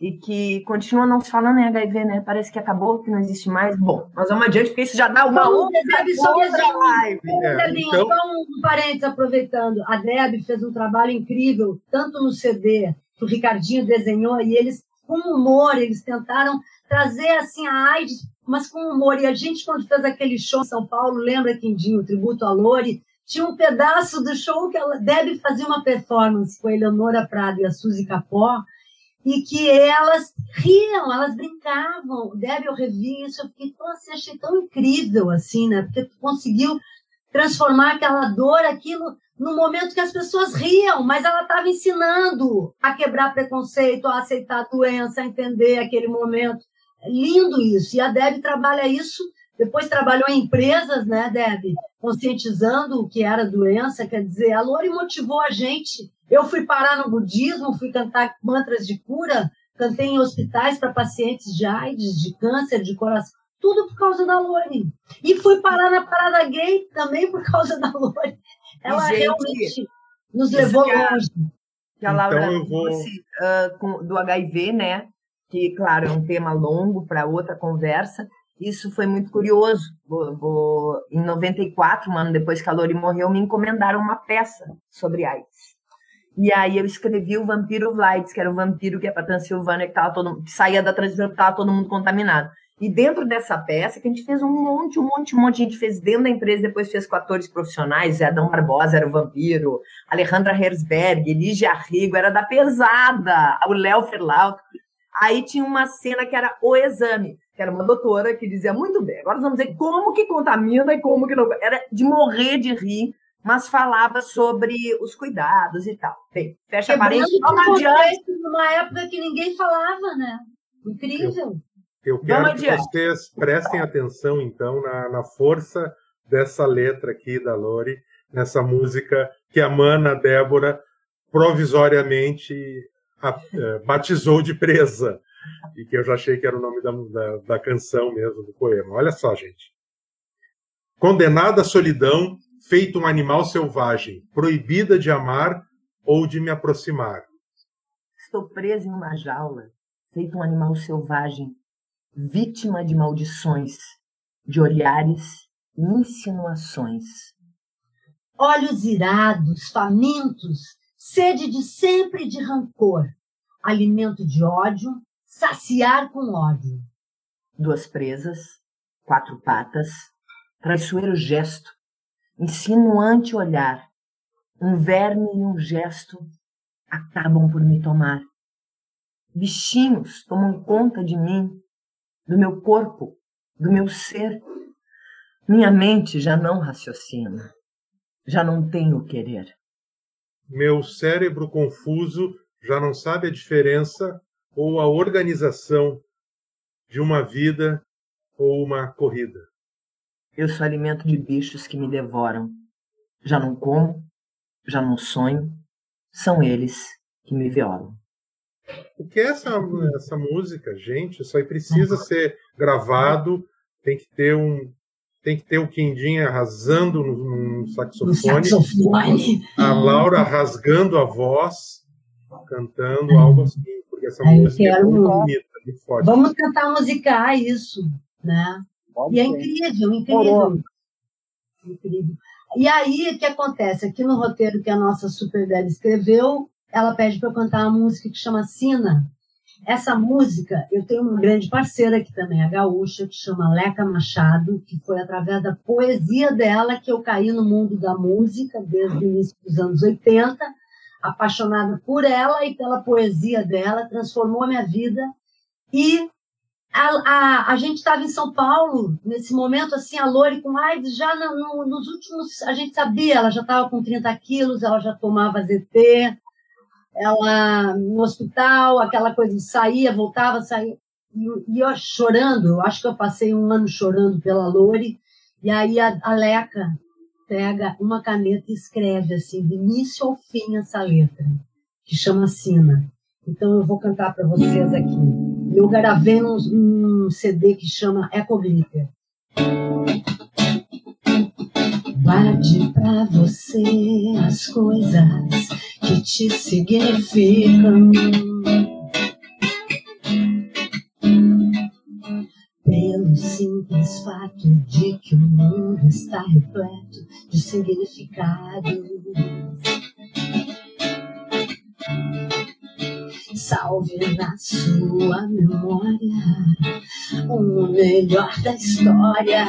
e que continua não se falando em HIV, né? Parece que acabou, que não existe mais. Bom, mas vamos adiante, porque isso já dá uma então, outra, outra live. É, então... Só um parênteses aproveitando. A Deb fez um trabalho incrível, tanto no CD que o Ricardinho desenhou, e eles, com humor, eles tentaram trazer assim a AIDS, mas com humor. E a gente, quando fez aquele show em São Paulo, lembra, Quindinho, tributo a Lori, tinha um pedaço do show que a Deb fazia uma performance com a Eleonora Prado e a Suzy Capó, e que elas riam, elas brincavam. Deb, eu revi isso, eu fiquei assim, achei tão incrível, assim, né? Porque tu conseguiu transformar aquela dor, aquilo, no momento que as pessoas riam, mas ela estava ensinando a quebrar preconceito, a aceitar a doença, a entender aquele momento. É lindo isso. E a Deb trabalha isso, depois trabalhou em empresas, né, Deb? Conscientizando o que era doença, quer dizer, a Lori motivou a gente eu fui parar no budismo, fui cantar mantras de cura, cantei em hospitais para pacientes de AIDS, de câncer, de coração, tudo por causa da Lori. E fui parar na parada gay também por causa da Lori. Ela Gente, realmente nos levou que a, longe. Que a Laura então vou... disse uh, com, do HIV, né? Que, claro, é um tema longo para outra conversa. Isso foi muito curioso. Vou, vou, em 94, um ano depois que a Lori morreu, me encomendaram uma peça sobre AIDS. E aí eu escrevi o Vampiro Lights, que era o vampiro que é para Transilvânia, que, tava todo, que saía da Transilvânia, que estava todo mundo contaminado. E dentro dessa peça, que a gente fez um monte, um monte, um monte, a gente fez dentro da empresa, depois fez com atores profissionais, Zé Adão Barbosa era o vampiro, Alejandra Herzberg, Lígia Rigo, era da pesada, o Léo Ferlauto. Aí tinha uma cena que era o exame, que era uma doutora que dizia, muito bem, agora vamos ver como que contamina e como que não... Era de morrer de rir, mas falava sobre os cuidados e tal. Bem, fecha Quebrando parênteses. Vamos adiante. Numa época que ninguém falava, né? Incrível. Eu, eu quero vamos que adiante. vocês prestem atenção, então, na, na força dessa letra aqui da Lori, nessa música que a Mana Débora provisoriamente a, a, batizou de presa, e que eu já achei que era o nome da, da, da canção mesmo, do poema. Olha só, gente. Condenada à solidão, feito um animal selvagem, proibida de amar ou de me aproximar. Estou presa em uma jaula, feito um animal selvagem, vítima de maldições, de olhares e insinuações. Olhos irados, famintos, sede de sempre de rancor, alimento de ódio, saciar com ódio. Duas presas, quatro patas, traiçoeiro gesto, insinuante olhar, um verme e um gesto acabam por me tomar. Bichinhos tomam conta de mim, do meu corpo, do meu ser. Minha mente já não raciocina, já não tem o querer. Meu cérebro confuso já não sabe a diferença ou a organização de uma vida ou uma corrida. Eu sou alimento de bichos que me devoram. Já não como, já não sonho, são eles que me violam. Que é essa, essa música, gente? Isso aí precisa ser gravado, tem que ter um. Tem que ter o Quindim arrasando no, no, saxofone, saxofone, a Laura rasgando a voz, cantando algo assim, porque essa música é muito bonita, muito forte. Vamos tentar musicar isso, né? Pode e é incrível, incrível. Incrível. E aí, o que acontece? Aqui no roteiro que a nossa Super Bela escreveu, ela pede para eu cantar uma música que chama Sina. Essa música, eu tenho uma grande parceira aqui também, a gaúcha, que chama Leca Machado, que foi através da poesia dela que eu caí no mundo da música desde o início dos anos 80, apaixonada por ela e pela poesia dela, transformou minha vida e a, a, a gente estava em São Paulo, nesse momento, assim, a Lori com AIDS, já no, no, nos últimos, a gente sabia, ela já estava com 30 quilos, ela já tomava ZT, ela no hospital, aquela coisa saía, voltava, saía, e, e eu chorando, acho que eu passei um ano chorando pela Lori, e aí a, a Leca pega uma caneta e escreve, assim, de início ao fim essa letra, que chama Sina. Então eu vou cantar para vocês aqui. Eu gravei um, um CD que chama Eco Glitter. Guarde para você as coisas que te significam. Pelo simples fato de que o mundo está repleto de significados. Salve na sua memória o melhor da história.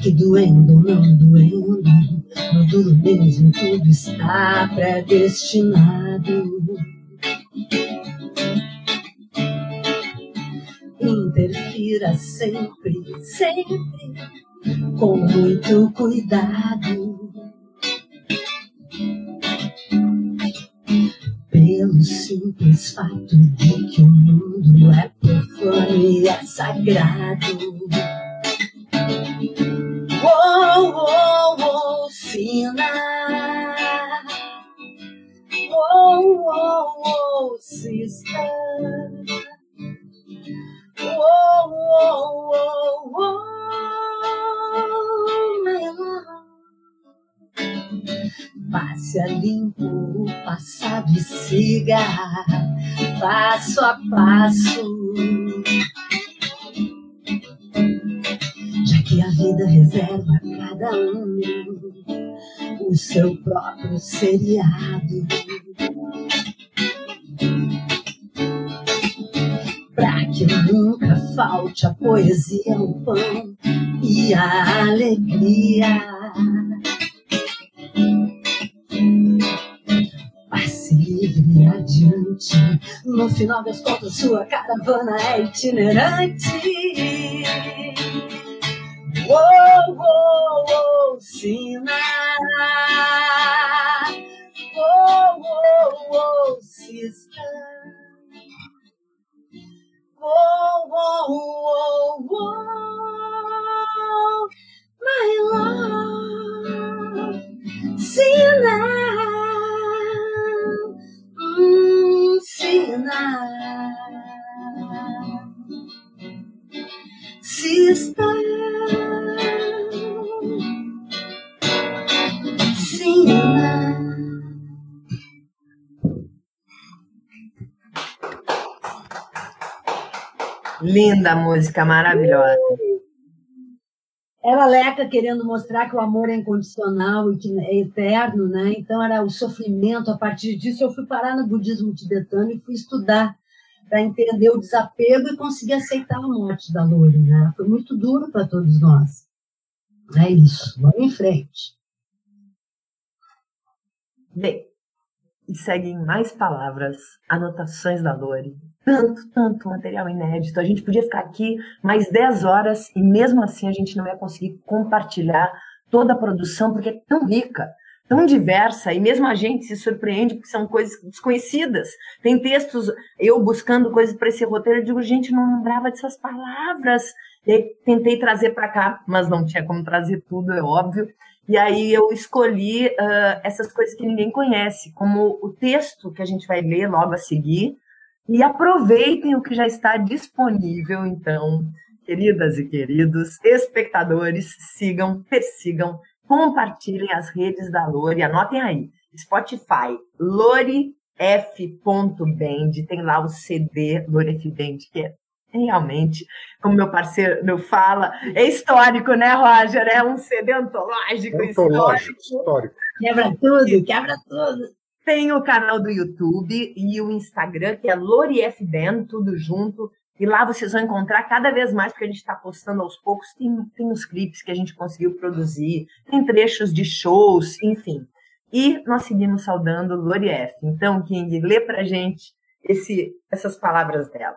Que doendo não doendo, no duro mesmo tudo está predestinado. Interfira sempre, sempre, com muito cuidado. Pelo simples fato de que o mundo é profano e é sagrado. A passo. Já que a vida reserva a cada um o seu próprio seriado. Pra que nunca falte a poesia, o pão e a alegria. Livre adiante. No final das contas, sua caravana é itinerante. Oh, oh, oh, Sina. Oh, oh, oh, sister. Oh, oh, oh, oh, my love. Sina. Mm, Sina. Sister. Sina. Linda música, maravilhosa. Era Leca querendo mostrar que o amor é incondicional e que é eterno, né? Então era o sofrimento. A partir disso, eu fui parar no budismo tibetano e fui estudar para entender o desapego e conseguir aceitar a morte da Lore, né? Foi muito duro para todos nós. É isso. Vamos em frente. Bem, e seguem mais palavras, anotações da Lore. Tanto, tanto material inédito. A gente podia ficar aqui mais 10 horas e mesmo assim a gente não ia conseguir compartilhar toda a produção, porque é tão rica, tão diversa, e mesmo a gente se surpreende porque são coisas desconhecidas. Tem textos, eu buscando coisas para esse roteiro, eu digo, gente, não lembrava dessas palavras. E tentei trazer para cá, mas não tinha como trazer tudo, é óbvio. E aí eu escolhi uh, essas coisas que ninguém conhece, como o texto que a gente vai ler logo a seguir. E aproveitem o que já está disponível, então, queridas e queridos, espectadores, sigam, persigam, compartilhem as redes da Lore, anotem aí, Spotify, loref.band, tem lá o CD Lore que é realmente, como meu parceiro meu fala, é histórico, né, Roger? É um CD antológico, Antológico, histórico. histórico. Quebra tudo, quebra tudo. Tem o canal do YouTube e o Instagram, que é LoriFBand, tudo junto. E lá vocês vão encontrar cada vez mais, porque a gente está postando aos poucos. Tem, tem os clipes que a gente conseguiu produzir, tem trechos de shows, enfim. E nós seguimos saudando Lori F. Então, King, lê pra gente esse, essas palavras dela.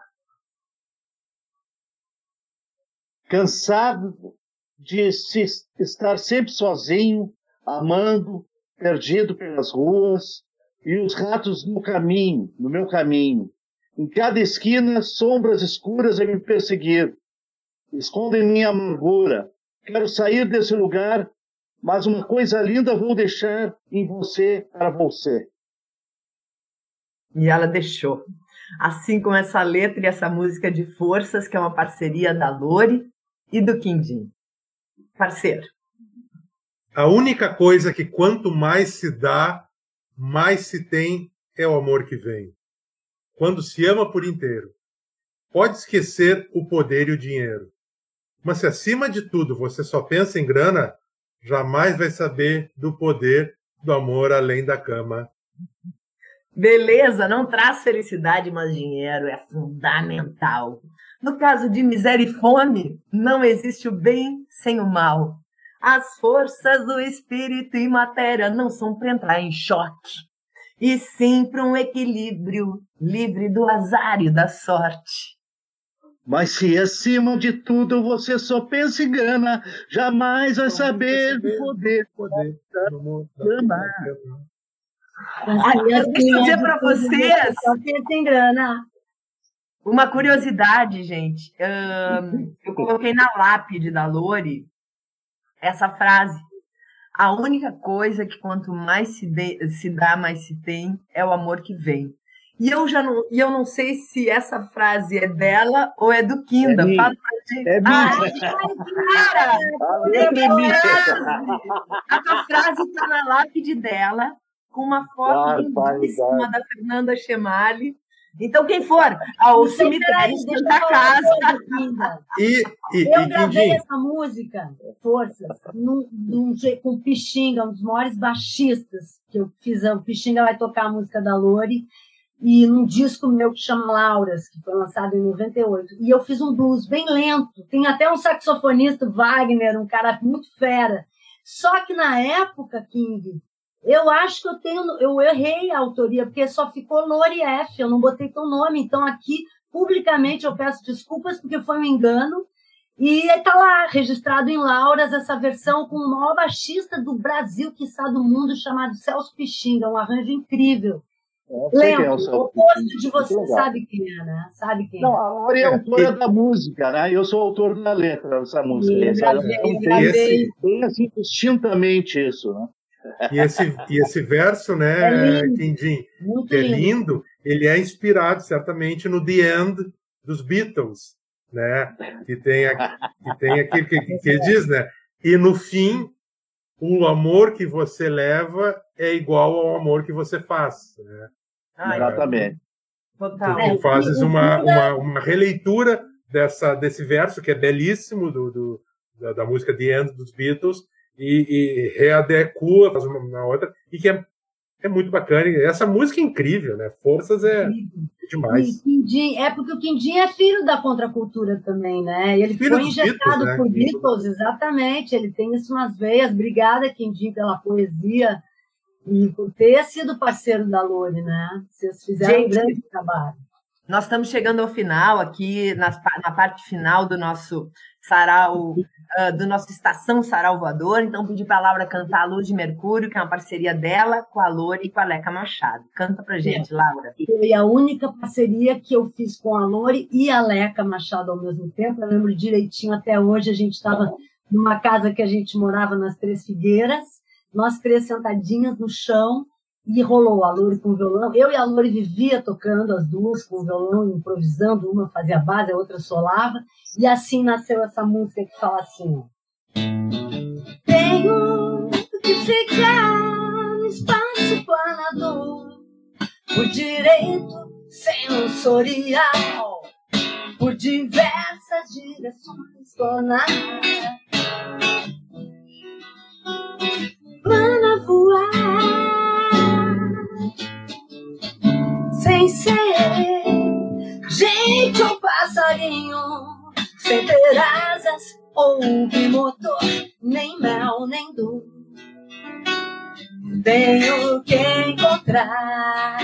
Cansado de se estar sempre sozinho, amando, perdido pelas ruas, e os ratos no caminho, no meu caminho. Em cada esquina, sombras escuras a me perseguir. Escondem minha amargura. Quero sair desse lugar, mas uma coisa linda vou deixar em você para você. E ela deixou. Assim como essa letra e essa música de Forças, que é uma parceria da Lori e do Quindim. Parceiro. A única coisa que quanto mais se dá, mais se tem é o amor que vem. Quando se ama por inteiro. Pode esquecer o poder e o dinheiro. Mas se acima de tudo você só pensa em grana, jamais vai saber do poder do amor além da cama. Beleza, não traz felicidade, mas dinheiro é fundamental. No caso de miséria e fome, não existe o bem sem o mal. As forças do espírito e matéria não são para entrar em choque, e sim para um equilíbrio livre do azar e da sorte. Mas se acima de tudo você só pensa em grana, jamais vai saber do poder. poder. Olha, deixa eu dizer para vocês. Tem grana. Uma curiosidade, gente. eu coloquei na lápide da Lori essa frase. A única coisa que quanto mais se, de, se dá, mais se tem, é o amor que vem. E eu já não, e eu não sei se essa frase é dela ou é do Kinda. É Fala pra gente. É minha. cara! A frase está na lápide dela com uma foto lindíssima da Fernanda Chemali. Então, quem for ao cemitério da casa. E, e, eu e, gravei essa música, Forças, num, num, com o Pixinga, um dos maiores baixistas que eu fiz. O Pixinga vai tocar a música da Lori. E num disco meu que chama Lauras, que foi lançado em 98. E eu fiz um blues bem lento. Tem até um saxofonista, Wagner, um cara muito fera. Só que na época, King, eu acho que eu tenho, eu errei a autoria, porque só ficou Lori F, eu não botei teu nome. Então aqui, publicamente, eu peço desculpas, porque foi um engano. E está lá, registrado em Lauras, essa versão com o maior baixista do Brasil, que está do mundo, chamado Celso Pixinga, um arranjo incrível. É, Lembro, é o, o oposto de você sabe quem é, né? Sabe quem Não, a Lori é autora da música, né? Eu sou autor da letra dessa música. E, essa, gravei, tem, esse, tem assim, distintamente isso, né? E esse, e esse verso, né, é Quindim, que é lindo, ele é inspirado certamente no The End dos Beatles, né? Que tem, que tem aquilo que, que, que diz, né? E no fim, o amor que você leva é igual ao amor que você faz. Né? Ah, Exatamente. Total. Tu, tu fazes uma, uma, uma, releitura dessa, desse verso que é belíssimo do, do da, da, música The End dos Beatles e, e readecua, faz uma, uma outra, e que é, é muito bacana. Essa música é incrível, né? Forças é, é demais. Quindim, é porque o Quindim é filho da contracultura também, né? Ele filho foi injetado Beatles, né? por Beatles, exatamente. Ele tem isso nas veias. Obrigada, Quindim, pela poesia e por ter sido parceiro da Lore, né? Vocês fizeram Gente, um grande trabalho. Nós estamos chegando ao final aqui, na, na parte final do nosso sarau, uh, do nosso Estação Sarau Voador. Então, pedi para a Laura cantar a Luz de Mercúrio, que é uma parceria dela com a Lore e com a Leca Machado. Canta para gente. Laura. Foi a única parceria que eu fiz com a Lore e a Leca Machado ao mesmo tempo. Eu lembro direitinho, até hoje a gente estava numa casa que a gente morava nas Três Figueiras, nós três sentadinhas no chão, e rolou a Lore com violão. Eu e a Lore vivia tocando as duas com violão, improvisando, uma fazia base, a outra solava, e assim nasceu essa música que fala assim: Tenho que ficar no espaço planador, por direito sensorial, por diversas direções tornar plana voar sem ser gente ou passarinho, sem ter asas ou bimotor, nem mel, nem dor. Tenho que encontrar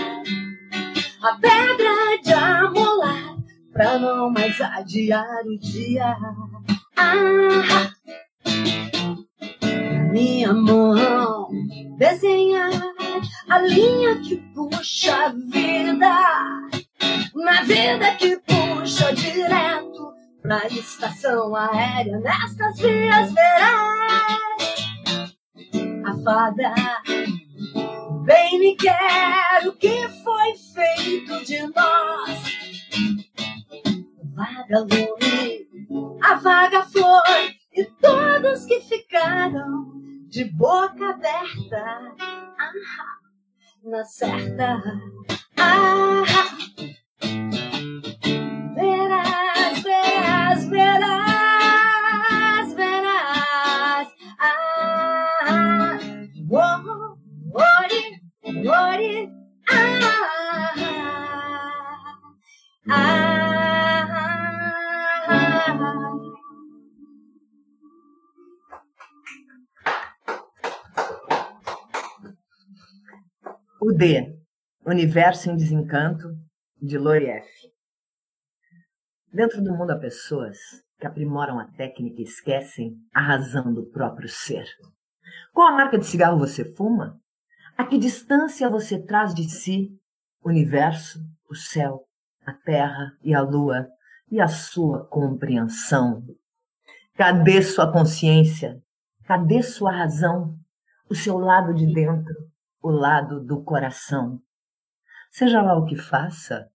a pedra de amolar pra não mais adiar o dia. Ah, minha mão desenhar a linha que puxa a vida, na vida que puxa direto pra estação aérea nestas vias verás a fada. Bem me quero que foi feito de nós. Vaga lume, a vaga flor e todos que ficaram de boca aberta. Ah, na certa. Ah, verás, verás, verás, verás. Ah, oh, ore, ore, ah, ah. O D, Universo em Desencanto, de Lorieff. Dentro do mundo há pessoas que aprimoram a técnica e esquecem a razão do próprio ser. Qual a marca de cigarro você fuma? A que distância você traz de si o universo, o céu, a terra e a lua e a sua compreensão? Cadê sua consciência? Cadê sua razão? O seu lado de dentro? O lado do coração. Seja lá o que faça,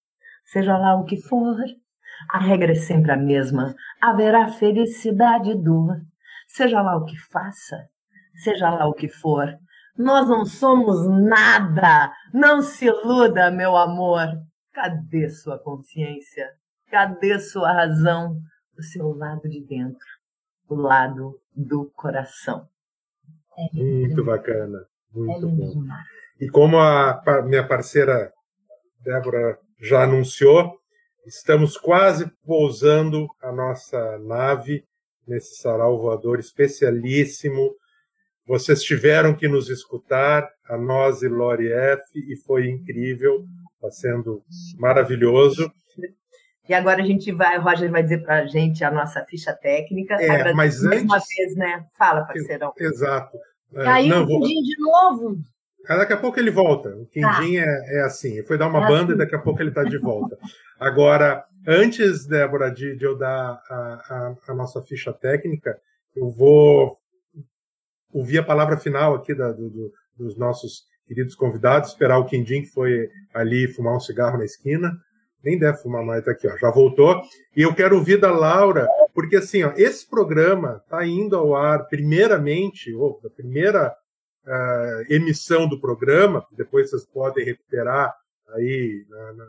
seja lá o que for, a regra é sempre a mesma: haverá felicidade e dor. Seja lá o que faça, seja lá o que for, nós não somos nada. Não se iluda, meu amor. Cadê sua consciência? Cadê sua razão? O seu lado de dentro, o lado do coração. Muito bacana. Muito é bom. E como a minha parceira Débora já anunciou, estamos quase pousando a nossa nave nesse sarau voador especialíssimo. Vocês tiveram que nos escutar, a nós e Lori F, e foi incrível, está sendo maravilhoso. E agora a gente vai, o Roger vai dizer para a gente a nossa ficha técnica. É, mas antes... Uma vez, né? Fala, parceirão. Exato. É, Caiu não, o Quindim de novo. Daqui a pouco ele volta. O Quindim tá. é, é, assim. Ele foi dar uma é banda assim. e daqui a pouco ele está de volta. Agora, antes, Débora, de, de eu dar a, a, a, nossa ficha técnica, eu vou ouvir a palavra final aqui da, do, do, dos nossos queridos convidados, esperar o Quindim, que foi ali fumar um cigarro na esquina. Nem deve fumar mais, tá aqui, ó, já voltou. E eu quero ouvir da Laura porque assim, ó, esse programa está indo ao ar primeiramente, ou a primeira uh, emissão do programa, depois vocês podem recuperar aí na, na,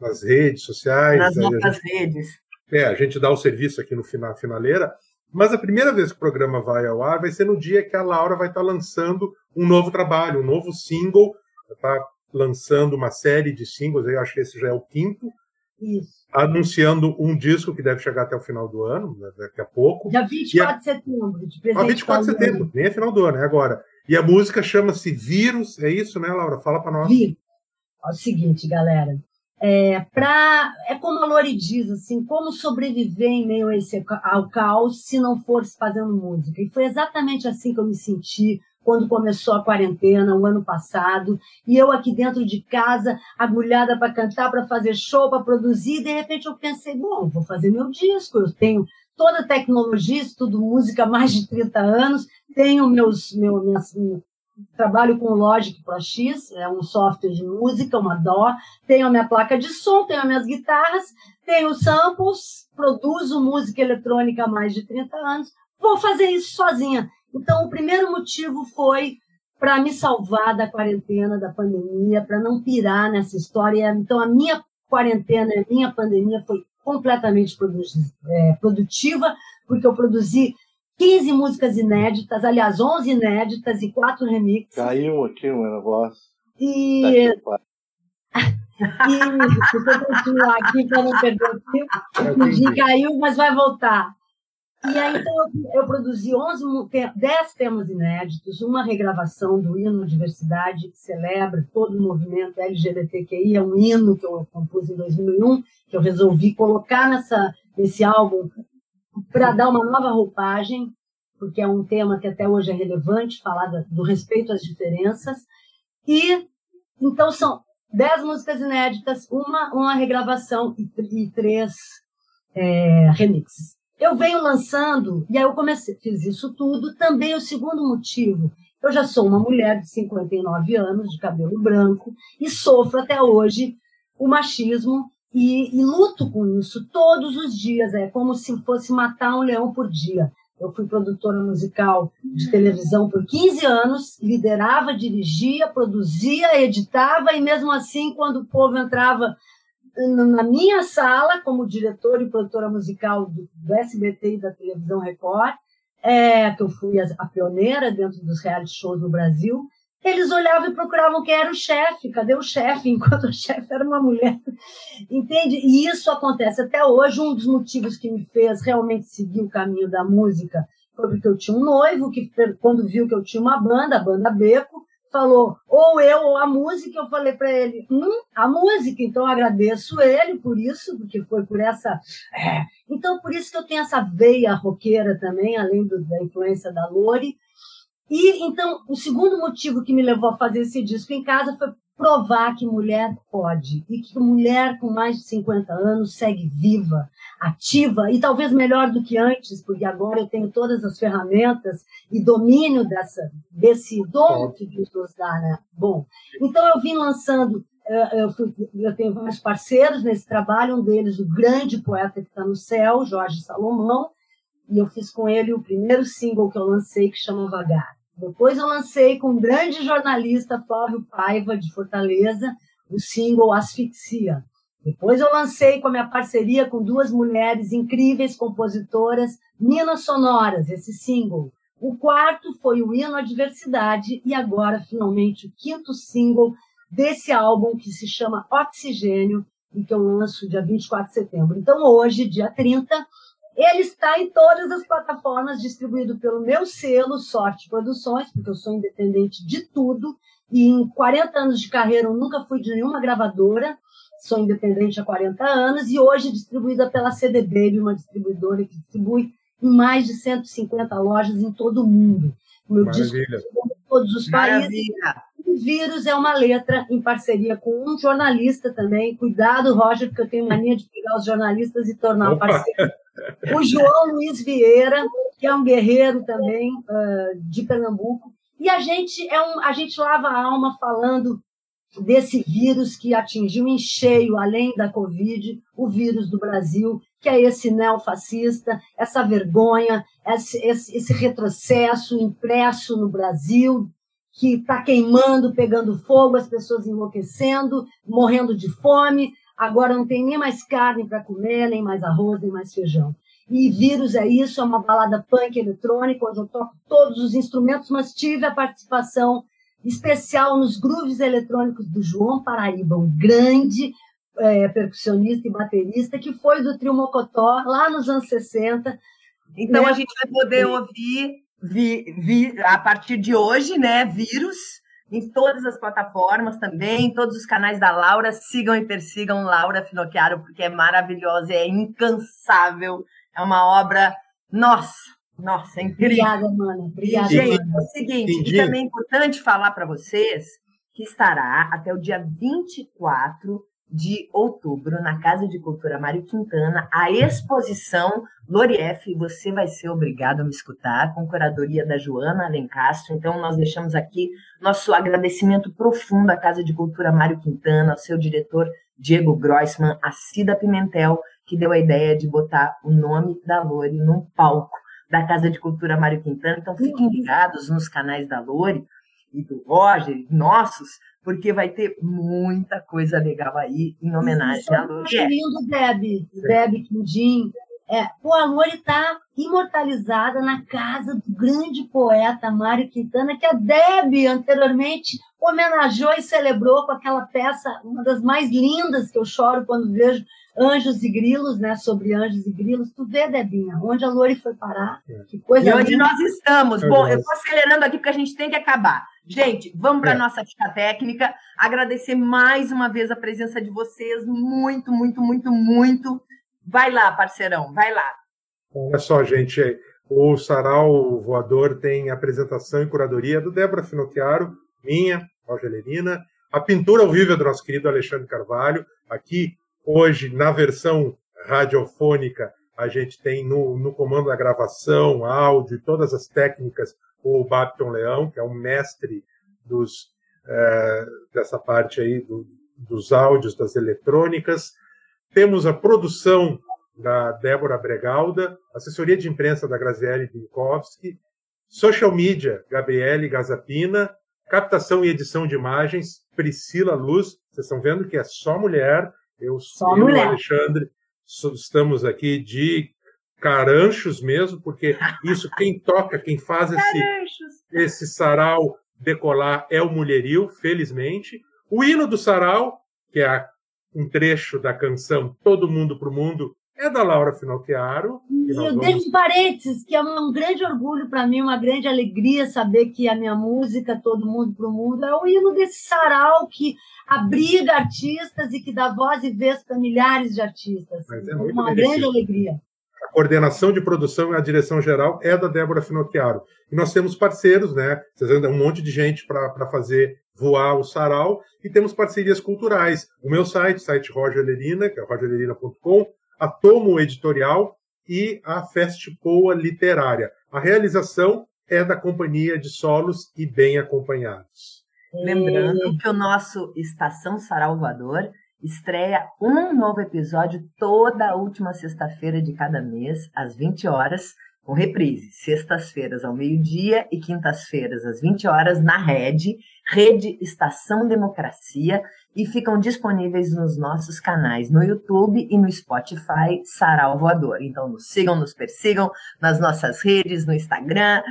nas redes sociais. Nas nossas gente, redes. É, a gente dá o serviço aqui no final, finaleira, mas a primeira vez que o programa vai ao ar vai ser no dia que a Laura vai estar tá lançando um novo trabalho, um novo single, está lançando uma série de singles, eu acho que esse já é o quinto, isso. Anunciando um disco que deve chegar até o final do ano, né, daqui a pouco. Dia 24 de setembro, de presente. Ah, 24 de setembro, nem é final do ano, é agora. E a música chama-se Vírus, é isso, né, Laura? Fala para nós. Vírus. É o seguinte, galera. É, pra, é como a Lori diz, assim, como sobreviver em meio a esse, ao caos se não for fazendo música. E foi exatamente assim que eu me senti quando começou a quarentena, o ano passado, e eu aqui dentro de casa, agulhada para cantar, para fazer show, para produzir, e de repente eu pensei, bom, vou fazer meu disco, eu tenho toda a tecnologia, estudo música há mais de 30 anos, tenho meus, meu, trabalho com o Logic Pro X, é um software de música, uma DAW, tenho a minha placa de som, tenho as minhas guitarras, tenho samples, produzo música eletrônica há mais de 30 anos, vou fazer isso sozinha. Então, o primeiro motivo foi para me salvar da quarentena, da pandemia, para não pirar nessa história. Então, a minha quarentena, a minha pandemia foi completamente é, produtiva, porque eu produzi 15 músicas inéditas, aliás, 11 inéditas e 4 remixes. Caiu aqui o meu negócio. E. Tá e se eu continuar aqui para não perder o tempo, caiu, mas vai voltar. E aí, então, eu produzi 11, 10 temas inéditos, uma regravação do hino Diversidade, que celebra todo o movimento LGBTQI, é um hino que eu compus em 2001, que eu resolvi colocar nessa, nesse álbum para dar uma nova roupagem, porque é um tema que até hoje é relevante, falar do respeito às diferenças. E, então, são 10 músicas inéditas, uma, uma regravação e, e três é, remixes. Eu venho lançando, e aí eu comecei, fiz isso tudo. Também o segundo motivo, Eu já sou uma mulher de 59 anos, de cabelo branco, e sofro até hoje o machismo e, e, luto com isso todos os dias. É como se fosse matar um leão por dia. Eu fui produtora musical de televisão por 15 anos, liderava, dirigia, produzia, editava, e mesmo assim, quando o povo entrava na minha sala, como diretora e produtora musical do, do SBT e da televisão Record, é, que eu fui a, a, pioneira dentro dos reality shows no Brasil, eles olhavam e procuravam quem era o chefe, cadê o chefe, enquanto o chefe era uma mulher. Entende? E isso acontece até hoje. Um dos motivos que me fez realmente seguir o caminho da música foi porque eu tinha um noivo que, quando viu que eu tinha uma banda, a banda Beco, falou ou eu ou a música. Eu falei para ele, hum, a música. Então agradeço ele por isso, porque foi por essa. É. Então por isso que eu tenho essa veia roqueira também, além do, da influência da Lori. E então o segundo motivo que me levou a fazer esse disco em casa foi provar que mulher pode e que mulher com mais de 50 anos segue viva, ativa e talvez melhor do que antes, porque agora eu tenho todas as ferramentas e domínio dessa desse dom que Deus nos dá, né? Bom, então eu vim lançando eu, fui, eu tenho vários parceiros nesse trabalho, um deles o grande poeta que está no céu, Jorge Salomão, e eu fiz com ele o primeiro single que eu lancei que chama Vagar. Depois eu lancei com o grande jornalista Flávio Paiva, de Fortaleza, o single Asfixia. Depois eu lancei com a minha parceria com duas mulheres incríveis compositoras, Minas Sonoras, esse single. O quarto foi o Hino à Diversidade e agora, finalmente, o quinto single desse álbum que se chama Oxigênio e que eu lanço dia 24 de setembro. Então, hoje, dia 30, ele está em todas as plataformas, distribuído pelo meu selo, Sorte Produções, porque eu sou independente de tudo. E em 40 anos de carreira eu nunca fui de nenhuma gravadora, sou independente há 40 anos, e hoje distribuída pela CD Baby, uma distribuidora que distribui em mais de 150 lojas em todo o mundo. O meu Maravilha. disco em todos os países. Maravilha. O vírus é uma letra em parceria com um jornalista também. Cuidado, Roger, porque eu tenho mania de pegar os jornalistas e tornar Opa. parceiro. O João Luiz Vieira, que é um guerreiro também uh, de Pernambuco. E a gente é um, a gente lava a alma falando desse vírus que atingiu em cheio, além da Covid, o vírus do Brasil, que é esse neofascista, essa vergonha, esse, esse, esse retrocesso impresso no Brasil, que está queimando, pegando fogo, as pessoas enlouquecendo, morrendo de fome, Agora não tem nem mais carne para comer, nem mais arroz, nem mais feijão. E vírus é isso, é uma balada punk eletrônica, onde eu toco todos os instrumentos, mas tive a participação especial nos grooves eletrônicos do João Paraíba, um grande é, percussionista e baterista, que foi do Trio Mocotó, lá nos anos 60. Então né? a gente vai poder ouvir vi, vi, a partir de hoje, né? Vírus em todas as plataformas também, em todos os canais da Laura. Sigam e persigam Laura Finocchiaro, porque é maravilhosa, é incansável. É uma obra, nossa, nossa, é incrível. Obrigada, mano. Obrigada. Gente, é o seguinte, Entendi. e também é importante falar para vocês que estará até o dia 24 de outubro, na Casa de Cultura Mário Quintana, a exposição Lorief, você vai ser obrigado a me escutar, com curadoria da Joana Alencastro. Então, nós deixamos aqui nosso agradecimento profundo à Casa de Cultura Mário Quintana, ao seu diretor Diego Grossman, a Cida Pimentel, que deu a ideia de botar o nome da Lori num palco da Casa de Cultura Mário Quintana. Então, fiquem ligados nos canais da Lori e do Roger, nossos, porque vai ter muita coisa legal aí em homenagem à Lori. Que lindo, Deb, Deb Quindim. É, pô, a Lori está imortalizada na casa do grande poeta Mário Quintana, que a Deb anteriormente homenageou e celebrou com aquela peça, uma das mais lindas que eu choro quando vejo Anjos e Grilos, né? Sobre Anjos e Grilos. Tu vê, Debinha, onde a Lori foi parar? É. Que coisa E onde linda. nós estamos. Bom, eu estou acelerando aqui porque a gente tem que acabar. Gente, vamos para a é. nossa ficha técnica. Agradecer mais uma vez a presença de vocês. Muito, muito, muito, muito. Vai lá, parceirão, vai lá. Olha só, gente. O Sarau Voador tem apresentação e curadoria do Débora Finocchiaro, minha, Rogelerina. A pintura ao vivo é do nosso querido Alexandre Carvalho. Aqui, hoje, na versão radiofônica, a gente tem no, no comando da gravação, áudio todas as técnicas o Babton Leão, que é um mestre dos, é, dessa parte aí do, dos áudios, das eletrônicas. Temos a produção da Débora Bregalda, assessoria de imprensa da Graziele Binkowski, social media, Gabriele Gazapina, captação e edição de imagens, Priscila Luz. Vocês estão vendo que é só mulher. Eu, só eu mulher. Alexandre, estamos aqui de caranchos mesmo, porque isso, quem toca, quem faz esse, esse sarau decolar é o mulherio, felizmente. O hino do sarau, que é um trecho da canção Todo Mundo para o Mundo, é da Laura Finocchiaro. Eu vamos... deixo parênteses, que é um grande orgulho para mim, uma grande alegria saber que a minha música, Todo Mundo para o Mundo, é o hino desse sarau que abriga artistas e que dá voz e vez para milhares de artistas. Mas é muito uma merecido. grande alegria. A coordenação de produção e a direção geral é da Débora Finocchiaro. E nós temos parceiros, né? Vocês andam um monte de gente para fazer voar o sarau e temos parcerias culturais. O meu site, site Roger Lerina, que é rogerlerina.com, a Tomo Editorial e a Festpoa Literária. A realização é da Companhia de Solos e Bem Acompanhados. Lembrando que o nosso Estação Saralvador estreia um novo episódio toda última sexta-feira de cada mês, às 20 horas, com reprise, sextas-feiras ao meio-dia e quintas-feiras às 20 horas na Rede, Rede Estação Democracia, e ficam disponíveis nos nossos canais no YouTube e no Spotify Sarau Voador. Então nos sigam, nos persigam nas nossas redes, no Instagram.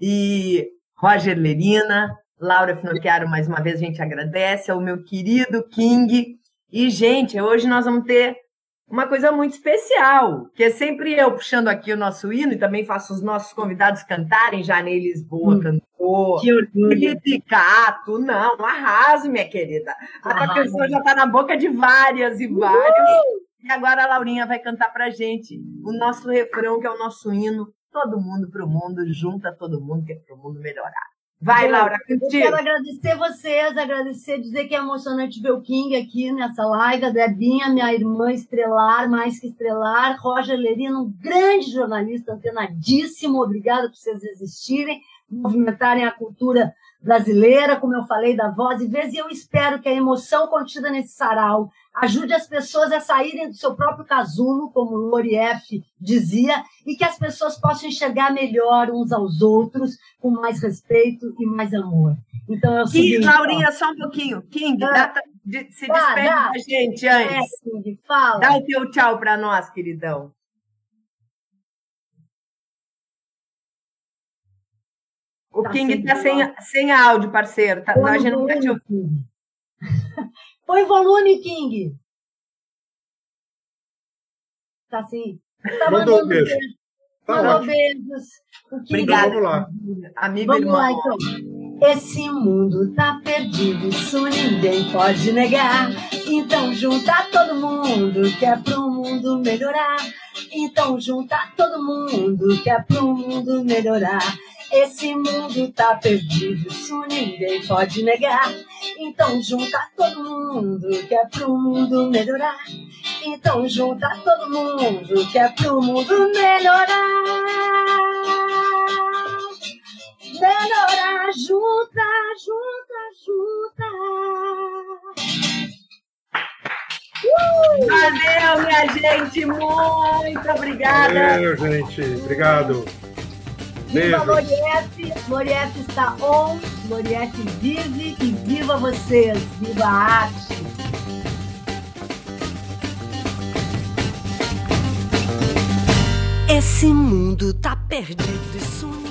E Roger Lerina, Laura Finocchiaro, mais uma vez a gente agradece, ao meu querido King. E, gente, hoje nós vamos ter uma coisa muito especial, que é sempre eu puxando aqui o nosso hino e também faço os nossos convidados cantarem. Janei Lisboa hum, cantou, Felipe Cato, não, arraso, minha querida. A tua canção já está na boca de várias e várias. E agora a Laurinha vai cantar pra gente o nosso refrão, que é o nosso hino. Todo mundo pro mundo, junta todo mundo, que é pro mundo melhorar. Vai, Laura, contigo. Eu quero agradecer vocês, agradecer, dizer que é emocionante ver o King aqui nessa live, a Debinha, minha irmã estrelar, mais que estrelar, Roger Lerino, um grande jornalista, antenadíssimo, obrigada por vocês existirem, movimentarem a cultura brasileira, como eu falei, da voz e vez, e eu espero que a emoção contida nesse sarau ajude as pessoas a saírem do seu próprio casulo, como o Lorief dizia, e que as pessoas possam enxergar melhor uns aos outros, com mais respeito e mais amor. Então é o King, seguinte, Laurinha, ó. só um pouquinho. King, ah, dá, se despede da gente antes. É, King, fala. Dá o teu tchau para nós, queridão. O tá King está sem, sem áudio, parceiro. Tá, a gente não está te ouvindo. Põe volume, King. Tá assim. Tá mandando beijo. Tá Mandou beijos. Obrigada. Vamos lá. Amigo Vamos irmão. lá, então. Esse mundo tá perdido, isso ninguém pode negar. Então junta todo mundo que é pro mundo melhorar. Então junta todo mundo que é pro mundo melhorar. Esse mundo tá perdido, isso ninguém pode negar. Então junta todo mundo que é pro mundo melhorar. Então junta todo mundo que é pro mundo melhorar. Melhorar, junta, junta, junta. Uh! Valeu, minha gente, muito obrigada. Valeu, gente, obrigado. Viva Loriette, Loriette está on, Loriette vive e viva vocês, viva a arte. Esse mundo tá perdido, isso ninguém.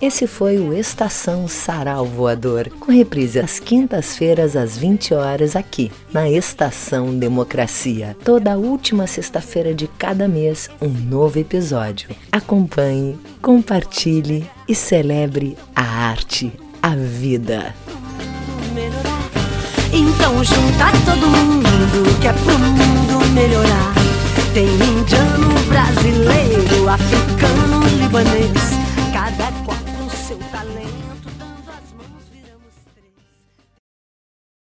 Esse foi o Estação Sarau Voador, com reprise às quintas-feiras às 20 horas aqui, na Estação Democracia. Toda última sexta-feira de cada mês, um novo episódio. Acompanhe compartilhe e celebre a arte, a vida. Então junta todo mundo que é pro mundo melhorar. Tem indiano, brasileiro, africano, libanês,